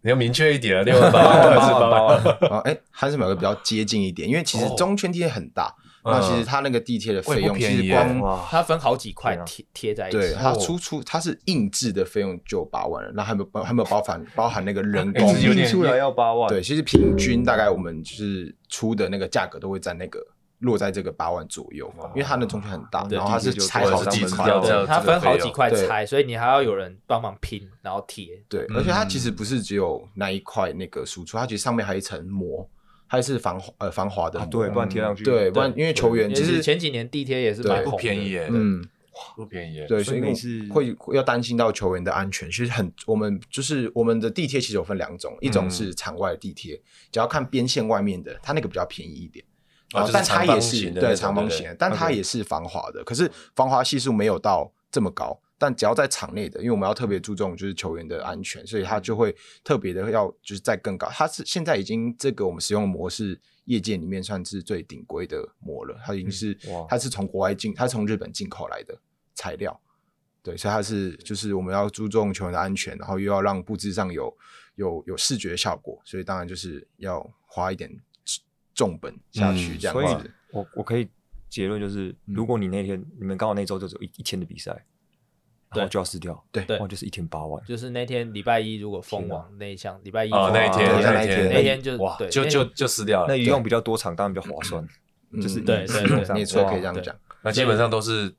你要明确一点啊，六万八万还是八万？啊，哎，汉森表哥比较接近一点，因为其实中圈地很大。那其实它那个地贴的费用，其实光它分好几块贴贴在一起。对，它出出它是印制的费用就八万了，那还没有还没有包含包含那个人工印出来要八万。对，其实平均大概我们就是出的那个价格都会在那个落在这个八万左右，因为它的中间很大，然后它是拆好几块，它分好几块拆，所以你还要有人帮忙拼，然后贴。对，而且它其实不是只有那一块那个输出，它其实上面还有一层膜。还是防呃防滑的，对，不然贴上去，对，不然因为球员其实前几年地贴也是蛮不便宜耶，嗯，不便宜，对，所以你是会要担心到球员的安全。其实很，我们就是我们的地贴其实有分两种，一种是场外的地贴，只要看边线外面的，它那个比较便宜一点，啊，但它也是对长方形，但它也是防滑的，可是防滑系数没有到这么高。但只要在场内的，因为我们要特别注重就是球员的安全，所以他就会特别的要就是再更高。它是现在已经这个我们使用的膜是业界里面算是最顶规的膜了，它已经是它是从国外进，它从日本进口来的材料，对，所以它是就是我们要注重球员的安全，然后又要让布置上有有有视觉效果，所以当然就是要花一点重本下去这样子。嗯、所以我我可以结论就是，如果你那天你们刚好那周就只有一一天的比赛。对，就要撕掉。对，哇，就是一天八万。就是那天礼拜一，如果封王那一项，礼拜一哦，那一天，那一天，那天就哇，就就就撕掉了。那用比较多场，当然比较划算。就是对对对，没错，可以这样讲。那基本上都是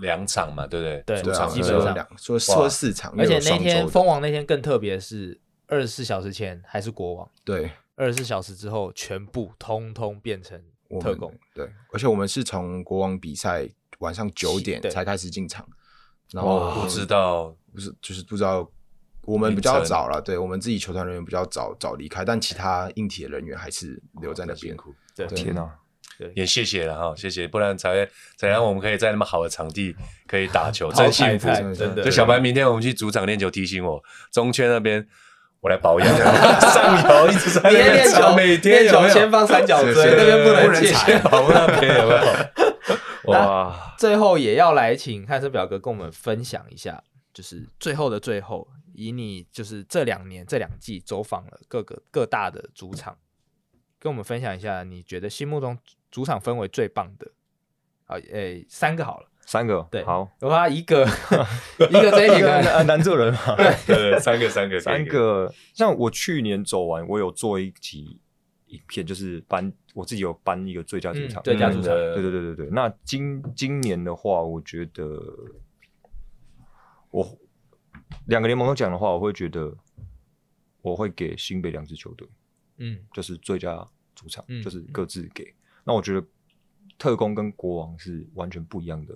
两场嘛，对不对？对，基本上两说说四场。而且那天封王那天更特别，是二十四小时前还是国王？对，二十四小时之后全部通通变成特工。对，而且我们是从国王比赛晚上九点才开始进场。然后不知道，不是就是不知道，我们比较早了，对我们自己球团人员比较早早离开，但其他硬体的人员还是留在那边。对，天哪，也谢谢了哈，谢谢，不然才才让我们可以在那么好的场地可以打 球，真幸福，真的。就小白，明天我们去主场练球，提醒我中圈那边我来保养，上游一直在练球，每天有先放三角锥那边不能踩，跑那边有没有？哇，最后也要来请汉森表哥跟我们分享一下，就是最后的最后。以你就是这两年这两季走访了各个各大的主场，跟我们分享一下，你觉得心目中主场氛围最棒的，好，诶，三个好了，三个，对，好，我怕一个 一个这一个难做人嘛，对，三个三个。三个，像我去年走完，我有做一集影片，就是颁我自己有颁一个最佳主场，最佳主场，对对对对对。那今今年的话，我觉得我。两个联盟都讲的话，我会觉得我会给新北两支球队，嗯，就是最佳主场，嗯、就是各自给。嗯、那我觉得特工跟国王是完全不一样的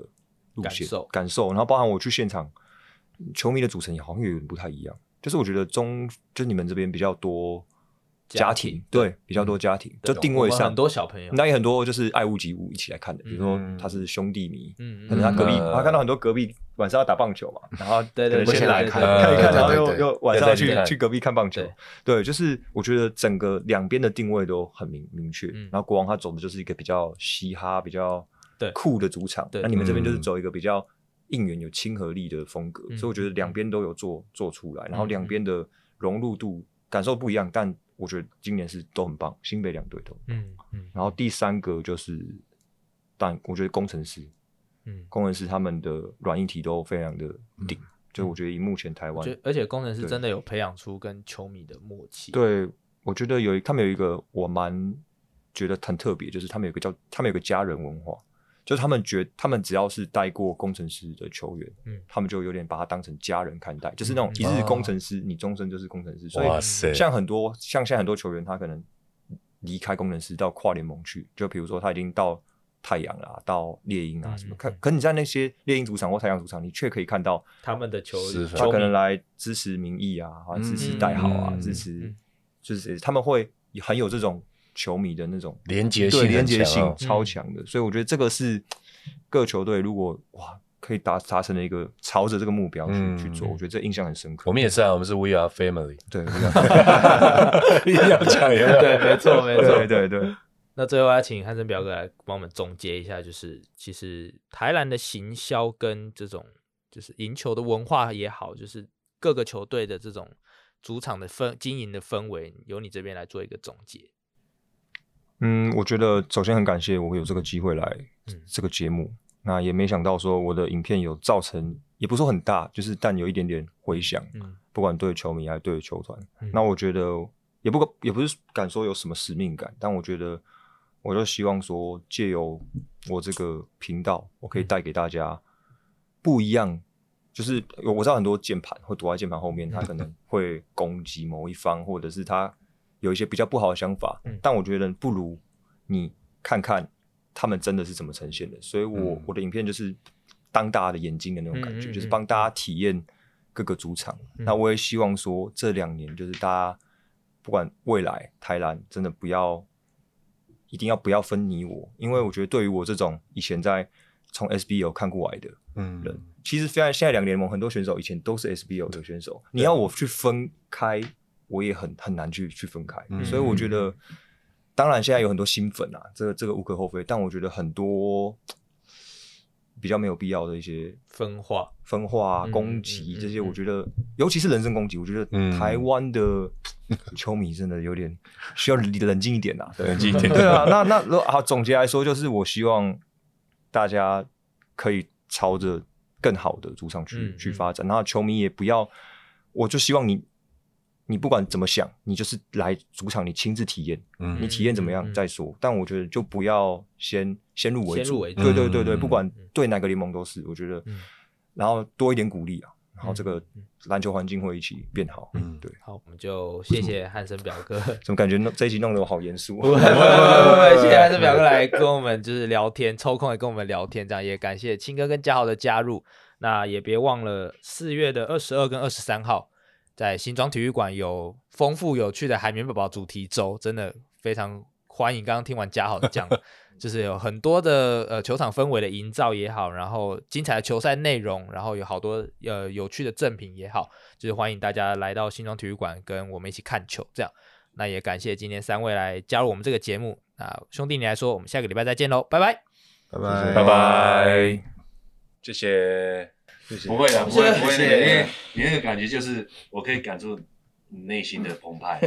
路线感受，感受。然后包含我去现场，球迷的组成也好像有点不太一样。就是我觉得中，就是你们这边比较多。家庭对比较多家庭，就定位上很多小朋友，那也很多就是爱屋及乌一起来看的。比如说他是兄弟迷，嗯可能他隔壁他看到很多隔壁晚上要打棒球嘛，然后对对先来看看一看，然后又又晚上去去隔壁看棒球。对，就是我觉得整个两边的定位都很明明确。然后国王他走的就是一个比较嘻哈、比较酷的主场，那你们这边就是走一个比较应援、有亲和力的风格。所以我觉得两边都有做做出来，然后两边的融入度感受不一样，但。我觉得今年是都很棒，新北两队都嗯。嗯嗯。然后第三个就是，但我觉得工程师，嗯，工程师他们的软硬体都非常的顶，嗯、就我觉得以目前台湾，而且工程师真的有培养出跟球迷的默契。对，我觉得有他们有一个我蛮觉得很特别，就是他们有个叫他们有个家人文化。就是他们觉，他们只要是带过工程师的球员，嗯，他们就有点把他当成家人看待，就是那种一日工程师，你终身就是工程师。所以，像很多像现在很多球员，他可能离开工程师到跨联盟去，就比如说他已经到太阳啦，到猎鹰啊什么，可可你在那些猎鹰主场或太阳主场，你却可以看到他们的球员，他可能来支持民意啊，支持代号啊，支持就是他们会很有这种。球迷的那种连接性，连接性超强的，所以我觉得这个是各球队如果哇可以达达成了一个朝着这个目标去去做，我觉得这印象很深刻。我们也是啊，我们是 We Are Family，对，一定要讲一下，对，没错，没错，对对。那最后要请汉森表哥来帮我们总结一下，就是其实台篮的行销跟这种就是赢球的文化也好，就是各个球队的这种主场的氛经营的氛围，由你这边来做一个总结。嗯，我觉得首先很感谢我有这个机会来这个节目，嗯、那也没想到说我的影片有造成，也不是说很大，就是但有一点点回响，嗯、不管对球迷还是对球团，嗯、那我觉得也不也不是敢说有什么使命感，但我觉得我就希望说借由我这个频道，我可以带给大家不一样，就是我知道很多键盘会躲在键盘后面，他可能 会攻击某一方，或者是他。有一些比较不好的想法，嗯、但我觉得不如你看看他们真的是怎么呈现的。所以我，我、嗯、我的影片就是当大家的眼睛的那种感觉，就是帮大家体验各个主场。嗯、那我也希望说，这两年就是大家不管未来台南真的不要一定要不要分你我，因为我觉得对于我这种以前在从 SBO 看过来的人，嗯、其实虽然现在两个联盟很多选手以前都是 SBO 的选手，你要我去分开。我也很很难去去分开，嗯、所以我觉得，当然现在有很多新粉啊，这个这个无可厚非，但我觉得很多比较没有必要的一些分化、分化、攻击这些，我觉得，尤其是人身攻击，我觉得台湾的 球迷真的有点需要冷静一点啊，冷静一点。对啊，那那好，总结来说，就是我希望大家可以朝着更好的主场去、嗯、去发展，然后球迷也不要，我就希望你。你不管怎么想，你就是来主场，你亲自体验，嗯、你体验怎么样再说。嗯、但我觉得就不要先先入为主，主对对对对，嗯、不管对哪个联盟都是，我觉得，嗯、然后多一点鼓励啊，然后这个篮球环境会一起变好。嗯，对。好，我们就谢谢汉森表哥。怎么感觉弄这一集弄得我好严肃？不不不不，谢谢汉森表哥来跟我们就是聊天，抽空来跟我们聊天，这样也感谢青哥跟嘉豪的加入。那也别忘了四月的二十二跟二十三号。在新庄体育馆有丰富有趣的海绵宝宝主题周，真的非常欢迎。刚刚听完嘉豪讲 就是有很多的呃球场氛围的营造也好，然后精彩的球赛内容，然后有好多呃有趣的赠品也好，就是欢迎大家来到新庄体育馆跟我们一起看球。这样，那也感谢今天三位来加入我们这个节目。那兄弟你来说，我们下个礼拜再见喽，拜拜，拜拜，拜拜，谢谢，谢谢，不会的，不会，不会的，因为你那个感觉就是我可以感受你内心的澎湃。